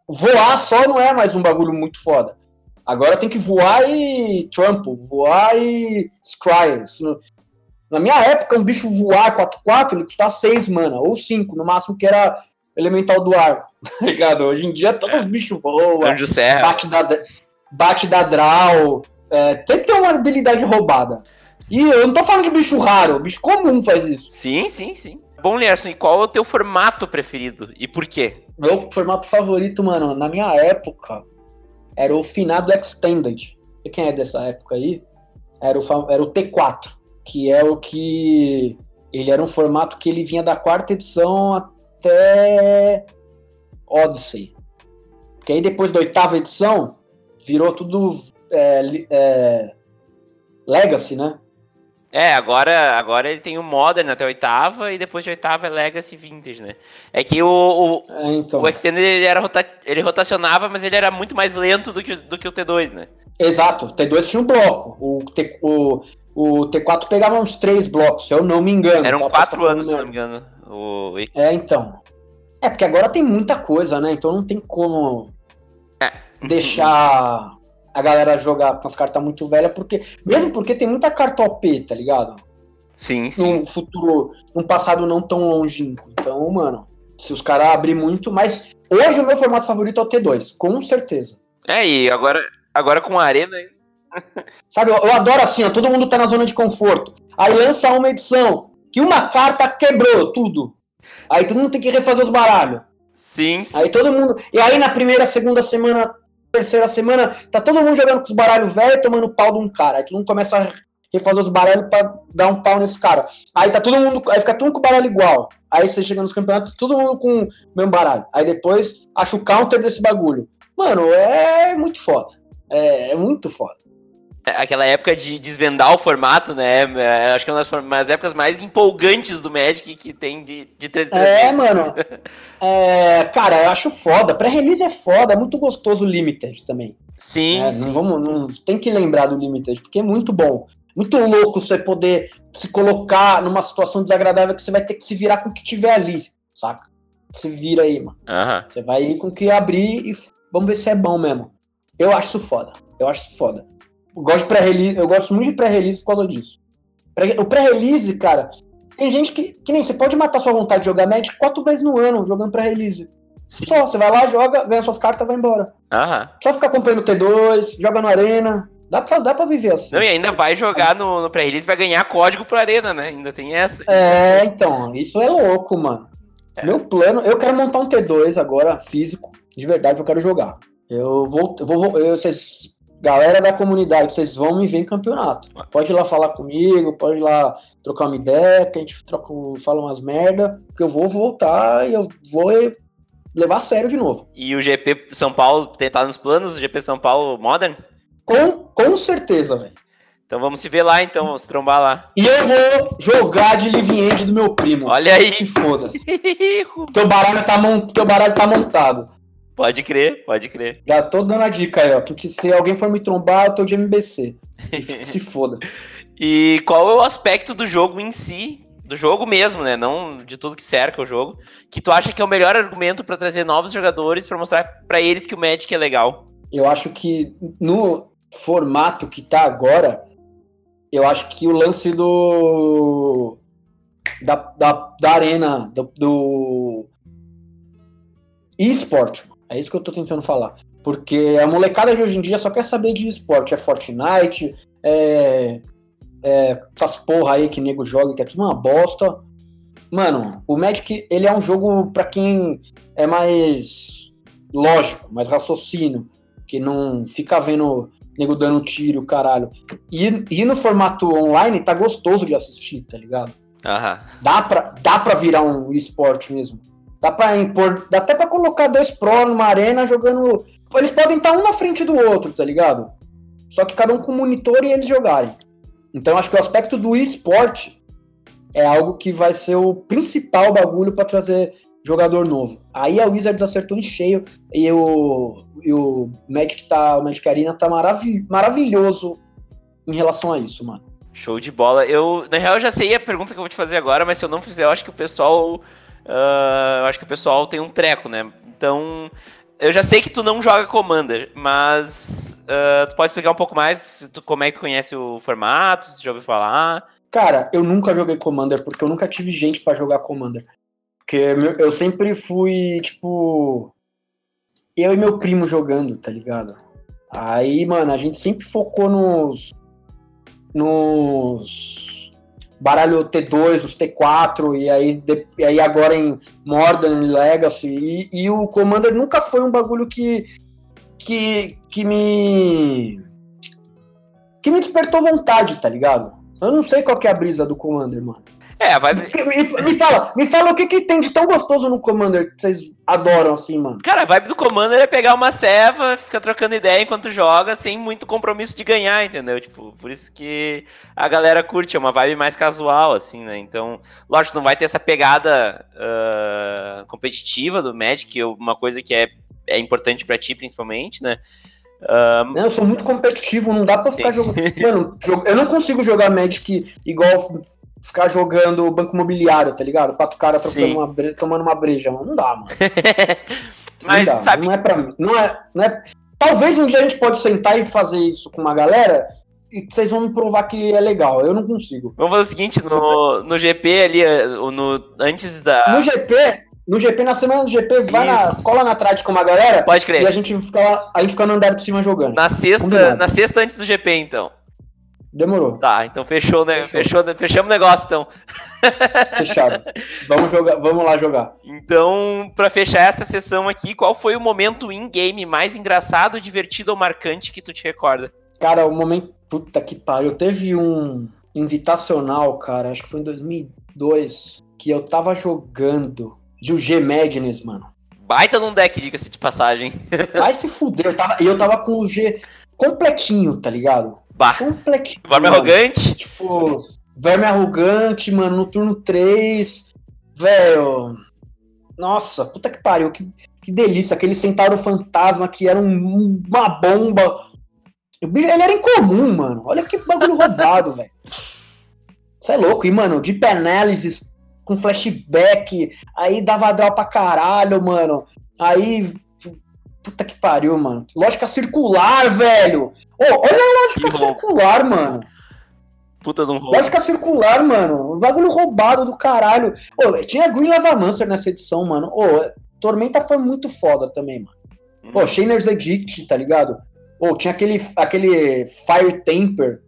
Voar só não é mais um bagulho muito foda. Agora tem que voar e trample, voar e scry. Isso- Na minha época, um bicho voar 4-4, ele custava 6 mana, ou 5, no máximo que era elemental do ar. Tá ligado? Hoje em dia, todos os bichos voam, Anjo Serra. bate da, bate da draw. É, tem uma habilidade roubada. E eu não tô falando de bicho raro, bicho comum faz isso. Sim, sim, sim. Bom, Lierson, e qual é o teu formato preferido? E por quê? Meu formato favorito, mano, na minha época, era o finado Extended. Quem é dessa época aí? Era o, era o T4, que é o que. Ele era um formato que ele vinha da quarta edição até Odyssey. Que aí depois da oitava edição, virou tudo é, é, Legacy, né? É, agora, agora ele tem o Modern até a oitava e depois de oitava é Legacy Vintage, né? É que o, o, É, então. o Extended ele, era rota- ele rotacionava, mas ele era muito mais lento do que, o- do que o T2, né? Exato, o T2 tinha um bloco. O, o, o T4 pegava uns três blocos, se eu não me engano. Eram tá? quatro tá anos, se falando não me engano. O... É, então. É, porque agora tem muita coisa, né? Então não tem como É. deixar a galera jogar com as cartas muito velhas, porque. Mesmo porque tem muita carta OP, tá ligado? Sim, sim. Num futuro, num passado não tão longínquo. Então, mano, se os caras abrirem muito. Mas hoje o meu formato favorito é o T2, com certeza. É, e agora, agora com a Arena. Sabe, eu, eu adoro assim, ó, todo mundo tá na zona de conforto. Aí lança uma edição que uma carta quebrou tudo. Aí todo mundo tem que refazer os baralhos. Sim, sim. Aí todo mundo. E aí na primeira, segunda semana, terceira semana, tá todo mundo jogando com os baralhos velhos tomando pau de um cara. Aí todo mundo começa a refazer os baralhos pra dar um pau nesse cara. Aí tá todo mundo. Aí fica todo mundo com o baralho igual. Aí você chega nos campeonatos, todo mundo com o mesmo baralho. Aí depois acha o counter desse bagulho. Mano, é muito foda. É, é muito foda. Aquela época de desvendar o formato, né? É, Acho que é uma das form- das épocas mais empolgantes do Magic que tem de, de 3 É, mano. É, cara, eu acho foda. Pré-release é foda, é muito gostoso o Limited também. Sim, É, sim. não vamos, não, tem que lembrar do Limited, porque é muito bom. Muito louco você poder se colocar numa situação desagradável que você vai ter que se virar com o que tiver ali, saca? Se vira aí, mano. Você vai ir com o que abrir e vamos ver se é bom mesmo. Eu acho isso foda. Eu acho isso foda. Eu gosto de pré-release, eu gosto muito de pré-release por causa disso. O pré-release, cara, tem gente que, que nem você pode matar sua vontade de jogar Magic quatro vezes no ano jogando pré-release. Só, você vai lá, joga, ganha suas cartas, vai embora. Aham. Só ficar comprando T2, joga no Arena. Dá pra, dá pra viver assim. Não, e ainda vai jogar no, no pré-release, vai ganhar código pro Arena, né? Ainda tem essa. É, então, isso é louco, mano. É. Meu plano, eu quero montar um T2 agora, físico. De verdade, eu quero jogar. Eu vou, eu vou, eu, vocês, galera da comunidade, vocês vão me ver em campeonato. Pode ir lá falar comigo, pode ir lá trocar uma ideia, que a gente troca, fala umas merda, que eu vou voltar e eu vou levar a sério de novo. E o GP São Paulo tá nos planos, o GP São Paulo Modern? Com, com certeza, velho. Então vamos se ver lá, então, vamos se trombar lá. E eu vou jogar de End do meu primo. Olha aí. Se foda. Teu baralho tá, mon... Teu baralho tá montado. Pode crer, pode crer. Já tô dando a dica aí, ó. Que se alguém for me trombar, eu tô de MBC. E se foda. E qual é o aspecto do jogo em si, do jogo mesmo, né? Não de tudo que cerca o jogo, que tu acha que é o melhor argumento pra trazer novos jogadores pra mostrar pra eles que o Magic é legal? Eu acho que no formato que tá agora, eu acho que o lance do. Da, da, da arena, do, do eSport, é isso que eu tô tentando falar. Porque a molecada de hoje em dia só quer saber de esporte. É Fortnite, é, é essas porra aí que nego joga, que é tudo uma bosta. Mano, o Magic, ele é um jogo pra quem é mais lógico, mais raciocínio, que não fica vendo nego dando tiro, caralho. E, e no formato online tá gostoso de assistir, tá ligado? Aham. Dá pra, dá pra virar um esporte mesmo. Dá pra impor. Dá até pra colocar dois Pro numa arena jogando. Eles podem estar um na frente do outro, tá ligado? Só que cada um com monitor e eles jogarem. Então acho que o aspecto do esporte é algo que vai ser o principal bagulho pra trazer jogador novo. Aí a Wizards acertou em cheio e o, e o Magic tá. O Magic Arena tá maravi- maravilhoso em relação a isso, mano. Show de bola. Eu, na real, já sei a pergunta que eu vou te fazer agora, mas se eu não fizer, eu acho que o pessoal. Uh, eu acho que o pessoal tem um treco, né? Então. Eu já sei que tu não joga Commander, mas uh, tu pode explicar um pouco mais tu, como é que tu conhece o formato, se tu já ouviu falar? Cara, eu nunca joguei Commander, porque eu nunca tive gente para jogar Commander. Porque eu sempre fui, tipo. Eu e meu primo jogando, tá ligado? Aí, mano, a gente sempre focou nos. Nos. Baralho T2, os T4, e aí, de, e aí agora em Modern Legacy. E, e o Commander nunca foi um bagulho que. que, que me. que me despertou vontade, tá ligado? Eu não sei qual que é a brisa do Commander, mano. É, vai. Me, fala, me fala o que, que tem de tão gostoso no Commander que vocês adoram assim, mano. Cara, a vibe do Commander é pegar uma ceva, ficar trocando ideia enquanto joga, sem muito compromisso de ganhar, entendeu? Tipo, por isso que a galera curte, é uma vibe mais casual, assim, né? Então, lógico, não vai ter essa pegada uh, competitiva do Magic, uma coisa que é, é importante para ti, principalmente, né? Uh, não, eu sou muito competitivo, não dá pra sim. ficar jogando. Mano, eu não consigo jogar Magic igual ficar jogando banco imobiliário, tá ligado? Quatro caras uma, tomando uma breja, mano. Não dá, mano. Mas não dá, sabe. Não é pra mim. Não é, não é... Talvez um dia a gente pode sentar e fazer isso com uma galera e vocês vão me provar que é legal. Eu não consigo. Vamos fazer o seguinte: no, no GP ali, no, antes da. No GP, no GP, na semana do GP, vai na, cola na trade com uma galera. Pode crer. E a gente fica, a gente fica no andar de cima jogando. Na sexta, na sexta antes do GP, então. Demorou. Tá, então fechou, né? Fechou. fechou fechamos o negócio, então. Fechado. Vamos jogar, vamos lá jogar. Então, para fechar essa sessão aqui, qual foi o momento in-game mais engraçado, divertido ou marcante que tu te recorda? Cara, o momento. Puta que pariu. Teve um invitacional, cara, acho que foi em 2002, que eu tava jogando de o G Madness, mano. Baita num deck, diga-se de passagem. Vai se fuder. Eu tava, eu tava com o G completinho, tá ligado? Bah. Completinho. Verme arrogante? Tipo, verme arrogante, mano, no turno 3. Velho. Nossa, puta que pariu. Que, que delícia. Aquele centauro fantasma que era um, uma bomba. Ele era incomum, mano. Olha que bagulho roubado, velho. Isso é louco. E, mano, Deep Analysis com flashback. Aí dava draw pra caralho, mano. Aí Puta que pariu, mano. Lógica circular, velho. Oh, olha a lógica que circular, mano. Puta de um roubo. Lógica circular, mano. Bagulho roubado do caralho. Oh, tinha Green Lavamancer nessa edição, mano. Oh, Tormenta foi muito foda também, mano. Hum. Oh, Shainer's Edict, tá ligado? Oh, tinha aquele, aquele Fire Temper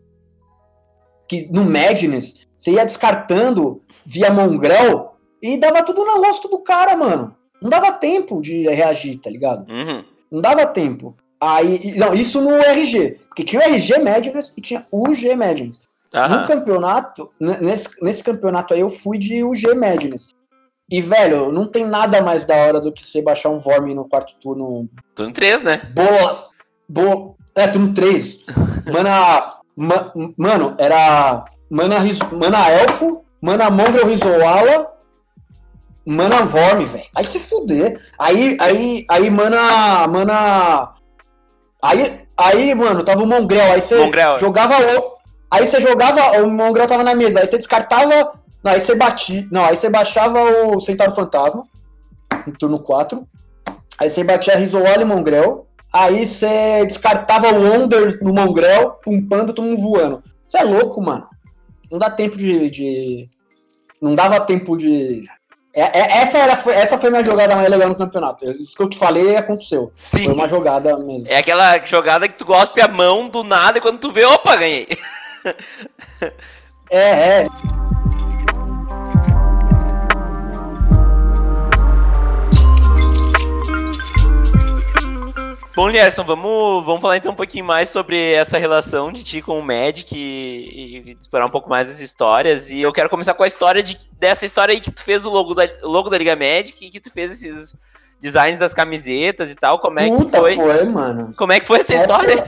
que no Madness você ia descartando via Mongrel e dava tudo no rosto do cara, mano. Não dava tempo de reagir, tá ligado? Uhum. Não dava tempo. Aí, não, isso no RG. Porque tinha o RG Madness e tinha o UG Madness. Uhum. No campeonato, nesse, nesse campeonato aí, eu fui de UG Madness. E, velho, não tem nada mais da hora do que você baixar um Vorme no quarto turno. Turno 3, né? Boa. Boa. É, turno 3. Mana. ma, mano, era. Mana, mana Elfo, Mana Mongrel Rizoala, Mana Vorme, velho. Aí se fuder. Aí, aí, aí, mana. Mana. Aí, aí, mano, tava o Mongrel. Aí você jogava o. Aí você jogava. O Mongrel tava na mesa. Aí você descartava. Não, aí você batia. Não, aí você baixava o Centauro Fantasma. No turno 4. Aí você batia Rizoal e Mongrel. Aí você descartava o Wonder no Mongrel, pumpando, todo mundo voando. Você é louco, mano. Não dá tempo de, de. Não dava tempo de é, é, essa, era, essa foi minha jogada mais legal no campeonato. Isso que eu te falei aconteceu. Sim. Foi uma jogada mesmo. É aquela jogada que tu gospe a mão do nada e quando tu vê, opa, ganhei. é, é. Bom, Lierson, vamos, vamos falar então um pouquinho mais sobre essa relação de ti com o Magic e, e explorar um pouco mais as histórias. E eu quero começar com a história de, dessa história aí que tu fez o logo da, logo da Liga Magic e que tu fez esses designs das camisetas e tal. Como é Puta que foi? foi, mano. Como é que foi essa história?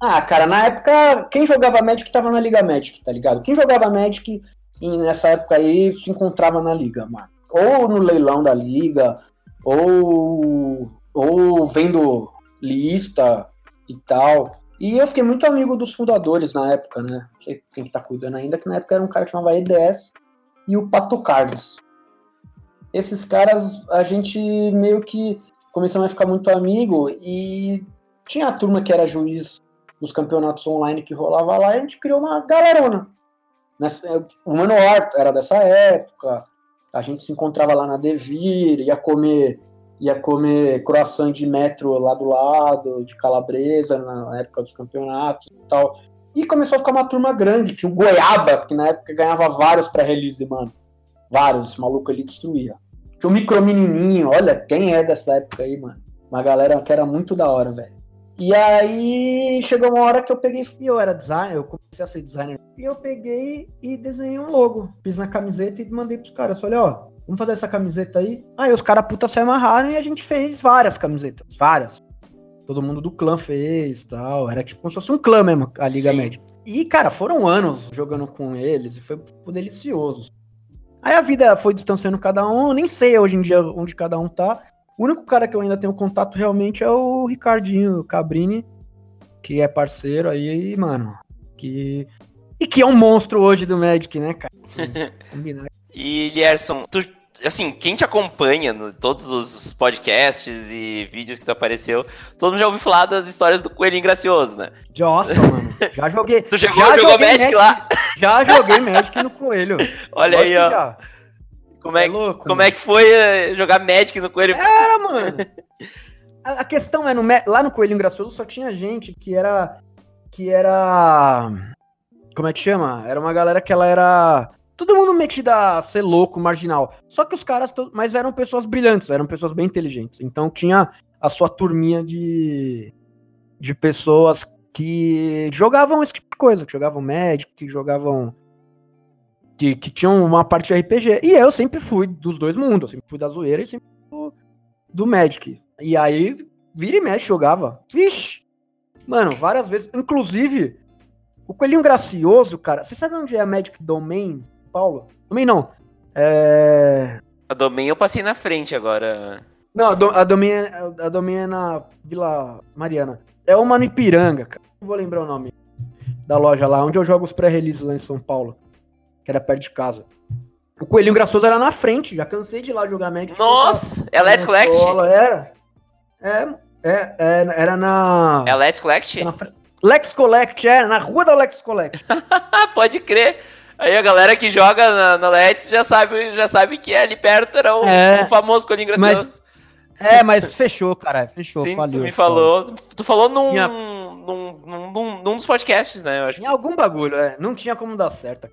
ah, cara, na época, quem jogava Magic tava na Liga Magic, tá ligado? Quem jogava Magic nessa época aí se encontrava na Liga, mano. Ou no leilão da Liga, ou ou vendo lista e tal. E eu fiquei muito amigo dos fundadores na época, né? Não sei quem que tá cuidando ainda, que na época era um cara que chamava EDS e o Pato Carlos. Esses caras, a gente meio que começamos a ficar muito amigo e tinha a turma que era juiz nos campeonatos online que rolava lá e a gente criou uma galerona. O Mano era dessa época, a gente se encontrava lá na Devir, ia comer ia comer croissant de metro lá do lado, de calabresa, na época dos campeonatos e tal. E começou a ficar uma turma grande. Tinha o Goiaba, que na época ganhava vários pré-release, mano. Vários, esse maluco ali destruía. Tinha o Micro Menininho, olha, quem é dessa época aí, mano? Uma galera que era muito da hora, velho. E aí chegou uma hora que eu peguei, eu era designer, eu comecei a ser designer. E eu peguei e desenhei um logo. Fiz na camiseta e mandei pros caras. Falei, ó, vamos fazer essa camiseta aí. Aí os caras puta se amarraram e a gente fez várias camisetas. Várias. Todo mundo do clã fez tal. Era tipo como se fosse um clã mesmo, a Liga Média. E, cara, foram anos jogando com eles e foi tipo, delicioso. Aí a vida foi distanciando cada um, nem sei hoje em dia onde cada um tá. O único cara que eu ainda tenho contato realmente é o Ricardinho Cabrini, que é parceiro aí, mano. Que. E que é um monstro hoje do Magic, né, cara? Combinar. e Lierson, tu, assim, quem te acompanha no todos os podcasts e vídeos que tu apareceu, todo mundo já ouviu falar das histórias do Coelhinho Gracioso, né? Nossa, mano. Já joguei. tu chegou, já jogou Magic, Magic, lá? Já joguei Magic no Coelho. Olha aí, ó. Já. Como é, é louco, como é que foi eh, jogar Magic no Coelho? Era, mano. A, questão é, no, lá no Coelho Engraçoso só tinha gente que era. Que era. Como é que chama? Era uma galera que ela era. Todo mundo metida a ser louco, marginal. Só que os caras. Mas eram pessoas brilhantes, eram pessoas bem inteligentes. Então tinha a sua turminha de. De pessoas que jogavam esse tipo de coisa, que jogavam Magic, que jogavam que, que tinham uma parte de RPG. E eu sempre fui dos dois mundos. Eu sempre fui da zoeira e sempre do, do Magic. E aí, vira e mexe, jogava. Vixe! Mano, várias vezes. Inclusive, o Coelhinho Gracioso, cara. Você sabe onde é a Magic Domain, Paulo? Domain não. É. A Domain eu passei na frente agora. Não, a Domain, é, a Domain é na Vila Mariana. É uma no Ipiranga, cara. Não vou lembrar o nome da loja lá, onde eu jogo os pré-releases lá em São Paulo que era perto de casa. O Coelhinho Graçoso era na frente, já cansei de ir lá jogar Magic. Nossa, é Let's Collect? Era. É, é, é, era na... É Let's Collect? Na... Lex Collect, é, na rua da Lex Collect. Pode crer. Aí a galera que joga na, na Let's já sabe, já sabe que ali perto era o, é, o famoso Coelhinho Graçoso. Mas, é, mas fechou, cara, fechou, Sim, faliu. Tu me falou, tu falou num, Minha... num, num, num, num, dos podcasts, né, eu acho. Em que... algum bagulho, é, não tinha como dar certo.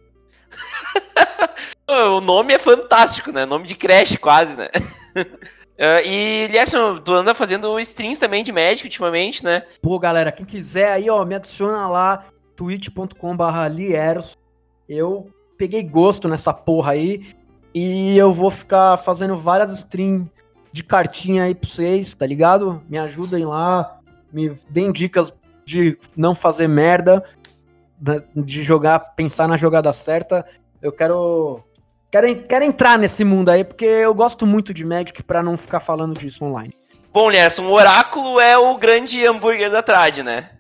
o nome é fantástico, né? Nome de creche, quase, né? Uh, e, Lierson, tu anda fazendo streams também de médico ultimamente, né? Pô, galera, quem quiser aí, ó, me adiciona lá, twitch.com.br Lierson. Eu peguei gosto nessa porra aí e eu vou ficar fazendo várias streams de cartinha aí pra vocês, tá ligado? Me ajudem lá, me deem dicas de não fazer merda de jogar, pensar na jogada certa. Eu quero, quero, quero entrar nesse mundo aí, porque eu gosto muito de Magic para não ficar falando disso online. Bom, Lerson, o Oráculo é o grande hambúrguer da Trad, né?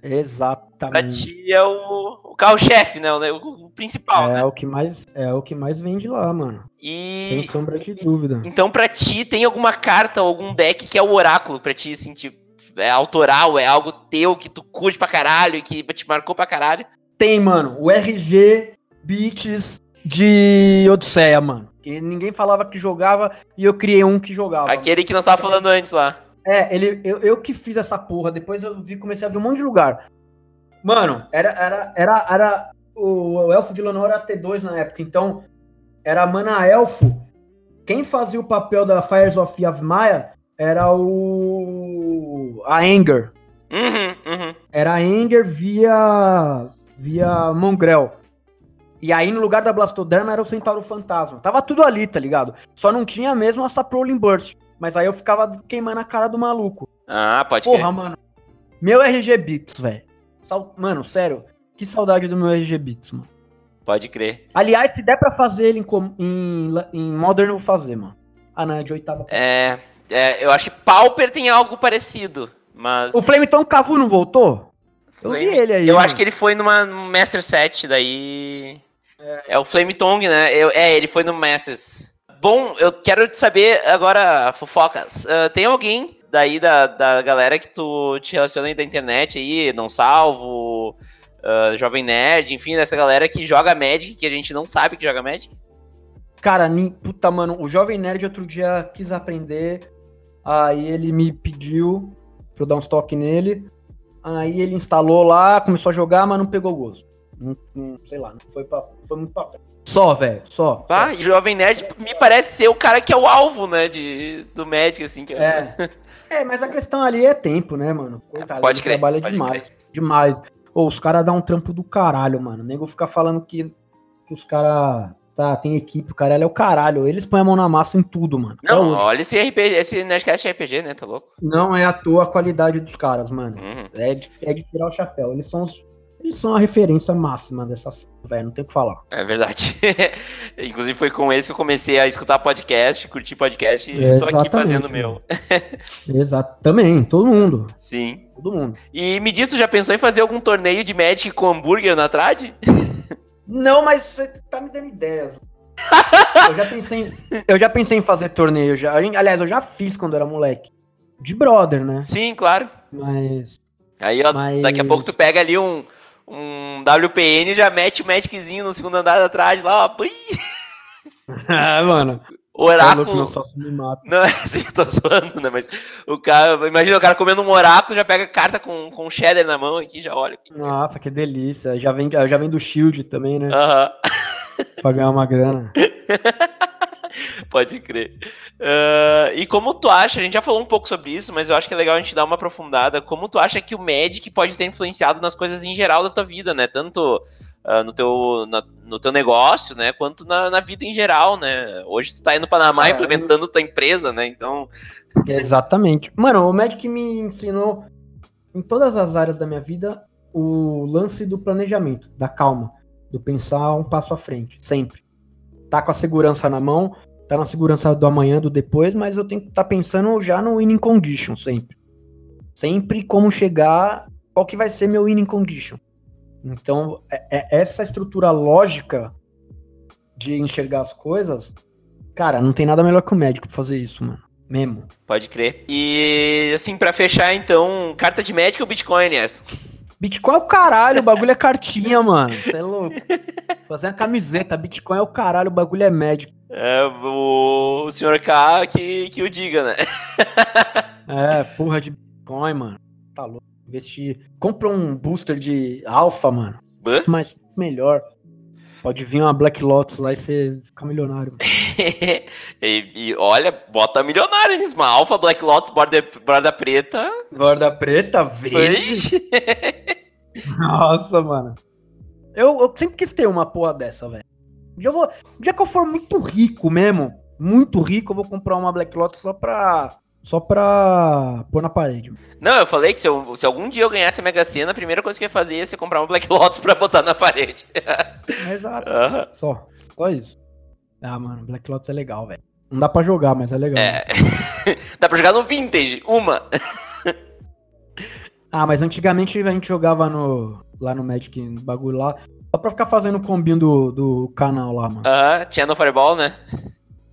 Exatamente. Pra ti é o, o carro-chefe, né? O, o, principal. É né? o que mais é o que mais vende lá, mano. E sem sombra de dúvida. Então, pra ti tem alguma carta, algum deck que é o Oráculo pra ti, assim, tipo, é autoral, é algo teu que tu curte pra caralho, que te marcou pra caralho? tem, mano, o RG Beats de Odisseia, mano. Que ninguém falava que jogava e eu criei um que jogava. Aquele que nós tava falando antes lá. É, ele, eu, eu que fiz essa porra. Depois eu vi, comecei a ver um monte de lugar. Mano, era, era, era, era o, o Elfo de Lenor era T2 na época, então era Mana Elfo. Quem fazia o papel da Fires of Yavimaya era o. a Anger. Uhum, uhum. Era a Anger via via Mongrel. E aí, no lugar da Blastoderma, era o Centauro Fantasma. Tava tudo ali, tá ligado? Só não tinha mesmo a Saproling Burst. Mas aí eu ficava queimando a cara do maluco. Ah, pode Porra, crer. mano. Meu RG Bits, velho. Sal... Mano, sério. Que saudade do meu RG Bits, mano. Pode crer. Aliás, se der pra fazer ele em, em, em Modern, eu vou fazer, mano. Ah, não, é de oitava. É, é, eu acho que Pauper tem algo parecido, mas... O Flameton Cavu não voltou? Eu vi ele aí. Eu mano. acho que ele foi numa num Master Set, daí. É, o Flame Tongue, né? Eu- é, ele foi no Masters. Bom, eu quero te saber agora, fofocas. ah, tem alguém daí da, da galera que tu te relaciona aí da internet aí, não salvo, ah, Jovem Nerd, enfim, dessa galera que joga Magic, que a gente não sabe que joga Magic? Cara, ni- puta, mano, o Jovem Nerd outro dia quis aprender, aí ele me pediu pra eu dar uns toques nele, aí ele instalou lá, começou a jogar, mas não pegou gosto. Não, não- sei lá, não foi, pra, foi muito pra frente. Só, velho, só. só. Ah, e Jovem Nerd me parece ser o cara que é o alvo, né, de, do Magic, assim. Que É. É, mas a questão ali é tempo, né, mano? Coitado, Pode crer, trabalha pode demais. Demais. Ô, os caras dão um trampo do caralho, mano. O nego fica falando que, que os caras. Tá, tem equipe, o cara é o caralho. Eles põem a mão na massa em tudo, mano. Não, olha esse RPG, esse Nerdcast é RPG, né, tá louco? Não é à toa a qualidade dos caras, mano. Uhum. É de, é de tirar o chapéu. Eles são, os- eles são a referência máxima dessa cena, velho. Não tem o que falar. É verdade. Inclusive foi com eles que eu comecei a escutar podcast, curtir podcast e É, tô aqui exatamente, fazendo o meu. Exato. Também, todo mundo. Sim. Todo mundo. E me diz, tu já pensou em fazer algum torneio de Magic com hambúrguer na trad? Não, mas você tá me dando ideias. eu, já pensei em, eu já pensei em fazer torneio. Já. Aliás, eu já fiz quando era moleque. De brother, né? Sim, claro. Mas. Aí ó, Mas- daqui a pouco tu pega ali um, um WPN já mete o Magiczinho no segundo andar da trad lá, ó. Ah, mano. Tá oráculo. meu sócio me mata. Não, assim, eu tô zoando, né? Mas o cara, imagina o cara comendo um oráculo, já pega carta com, com cheddar na mão aqui, já olha. aqui. Nossa, que delícia. Já vem, já vem do Shield também, né? Aham. Pra ganhar uma grana. Pode crer. Ah, e como tu acha, a gente já falou um pouco sobre isso, mas eu acho que é legal a gente dar uma aprofundada. Como tu acha que o Magic pode ter influenciado nas coisas em geral da tua vida, né? Tanto ah, no, teu, na- no teu negócio, né? Quanto na, na vida em geral, né? Hoje tu tá aí no Panamá É, implementando tua empresa, né? Então. Exatamente. Mano, o Magic me ensinou em todas as áreas da minha vida o lance do planejamento, da calma, do pensar um passo à frente, sempre. Tá com a segurança na mão, tá na segurança do amanhã, do depois, mas eu tenho que estar pensando já no winning condition, sempre. Sempre como chegar, qual que vai ser meu winning condition. Então, é- é essa estrutura lógica de enxergar as coisas, cara, não tem nada melhor que o médico pra fazer isso, mano. Mesmo. Pode crer. E assim, pra fechar, então, carta de Magic ou Bitcoin, Erson? Bitcoin é o caralho, o bagulho é cartinha, mano. Você é louco. Fazer uma camiseta, Bitcoin é o caralho, o bagulho é médico. É o, o senhor K que, que o diga, né? É, porra de Bitcoin, mano. Tá louco. Investir. Compra um booster de alfa, mano. Hã? Mas melhor. Pode vir uma Black Lotus lá e você ficar milionário. e, e olha, bota milionário nisso. Uma Alpha Black Lotus borda, borda preta. Borda preta, verde. Nossa, mano. Eu, eu sempre quis ter uma porra dessa, velho. Eu vou- dia que eu for muito rico mesmo, muito rico, eu vou comprar uma Black Lotus só pra. Só pra pôr na parede. Não, eu falei que se, eu- se algum dia eu ganhasse a Mega Sena, a primeira coisa que eu ia fazer ia ser comprar uma Black Lotus pra botar na parede. Exato. Só. Só isso. Ah, mano, Black Lotus é legal, velho. Não dá pra jogar, mas é legal. É. Dá pra jogar no Vintage, uma. Ah, mas antigamente a gente jogava no, lá no Magic, no bagulho lá, só pra ficar fazendo o combinho do, do canal lá, mano. Aham, tinha no Fireball, né?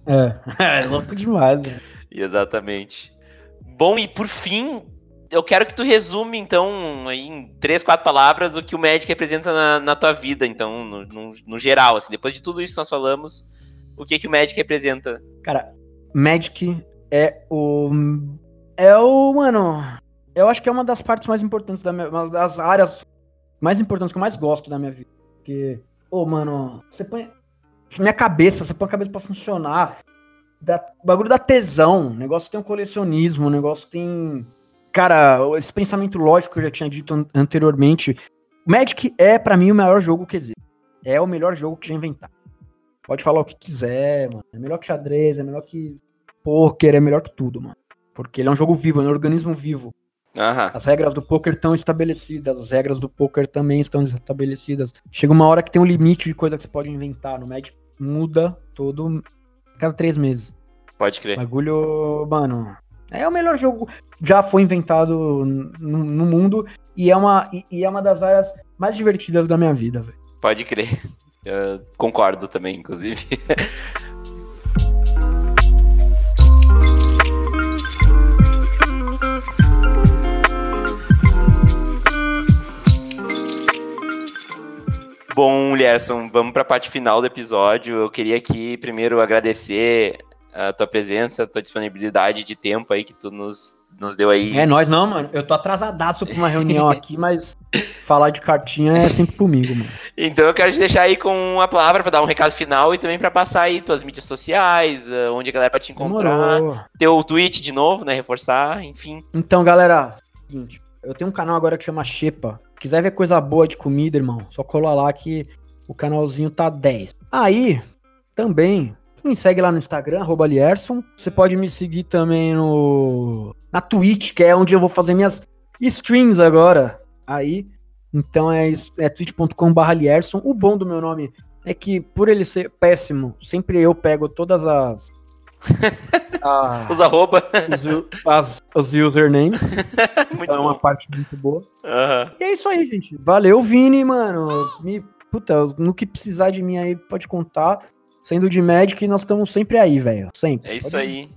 É. É louco demais, velho. Exatamente. Bom, e por fim, eu quero que tu resume, então, em três, quatro palavras, o que o Magic representa na, na tua vida, então, no, no, no geral, assim, depois de tudo isso que nós falamos, o que, que o Magic representa? Cara, Magic é o. É o. Mano. Eu acho que é uma das partes mais importantes da minha. Uma das áreas mais importantes que eu mais gosto da minha vida. Porque. Ô, mano, você põe. Minha cabeça, você põe a cabeça pra funcionar. Da, o bagulho da tesão. O negócio tem um colecionismo, o negócio tem. Cara, esse pensamento lógico que eu já tinha dito an- anteriormente. Magic é, pra mim, o melhor jogo que existe. É o melhor jogo que já inventaram. Pode falar o que quiser, mano. É melhor que xadrez, é melhor que poker, é melhor que tudo, mano. Porque ele é um jogo vivo, é um organismo vivo. Aham. As regras do poker estão estabelecidas, as regras do poker também estão estabelecidas. Chega uma hora que tem um limite de coisa que você pode inventar. No Magic muda todo. cada três meses. Pode crer. Bagulho, mano. É o melhor jogo já foi inventado no, no mundo e é, uma, e, e, é uma das áreas mais divertidas da minha vida, velho. Pode crer. Eu concordo também, inclusive. Bom, Lierson, vamos para a parte final do episódio. Eu queria aqui primeiro agradecer a tua presença, a tua disponibilidade de tempo aí que tu nos, nos deu aí. É nós não, mano. Eu tô atrasadaço para uma reunião aqui, mas falar de cartinha é sempre comigo, mano. Então eu quero te deixar aí com uma palavra para dar um recado final e também para passar aí tuas mídias sociais, eh, onde a galera para te encontrar, Demorou. teu tweet de novo, né, reforçar, enfim. Então, galera, seguinte, eu tenho um canal agora que chama Xepa quiser ver coisa boa de comida, irmão, só cola lá que o canalzinho tá 10. Aí, também, me segue lá no Instagram, arroba Lierson. Você pode me seguir também no na Twitch, que é onde eu vou fazer minhas streams agora. Aí, então é, é twitch.com.br Lierson. O bom do meu nome é que, por ele ser péssimo, sempre eu pego todas as ah, os arroba. Os, as, os usernames. muito é uma parte muito boa. Uhum. E é isso aí, gente. Valeu, Vini, mano. Me, puta, no que precisar de mim aí, pode contar. Sendo de Magic, nós estamos sempre aí, velho. Sempre. É isso pode aí.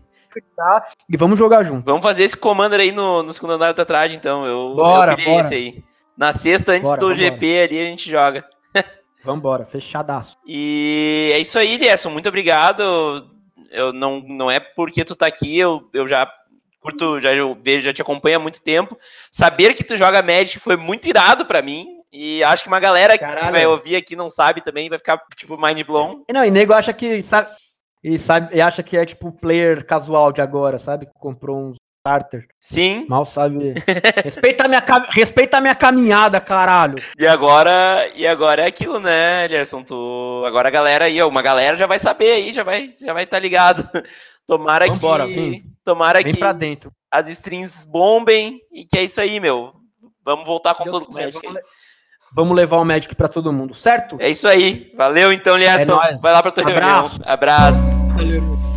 E vamos jogar junto. Vamos fazer esse commander aí no, no segundo andar da trás, então. Eu, bora, eu bora. esse aí. Na sexta, antes bora, do GP ali, a gente joga. Vambora, fechadaço. E é isso aí, Derson. Muito obrigado eu não, não é porque tu tá aqui, eu, eu já curto, já eu vejo, já te acompanho há muito tempo. Saber que tu joga Magic foi muito irado para mim. E acho que uma galera Caralho. que vai ouvir aqui não sabe também, vai ficar, tipo, mind blown. Não, e nego acha que. Sabe, e, sabe, e acha que é tipo player casual de agora, sabe? Comprou uns starter. Sim. Mal sabe. respeita, a minha, respeita a minha caminhada, caralho. E agora, e agora é aquilo, né, Gerson? Tu, agora a galera aí, uma galera já vai saber aí, já vai já vai estar tá ligado. Tomara Vambora, que vem. tomara vem que pra dentro. as strings bombem e que é isso aí, meu. Vamos voltar com Deus todo o Magic vamos, vamos, levar o Magic para todo mundo, certo? É isso aí. Valeu então, Liação. É vai lá para tua Abraço. reunião. Abraço. Valeu.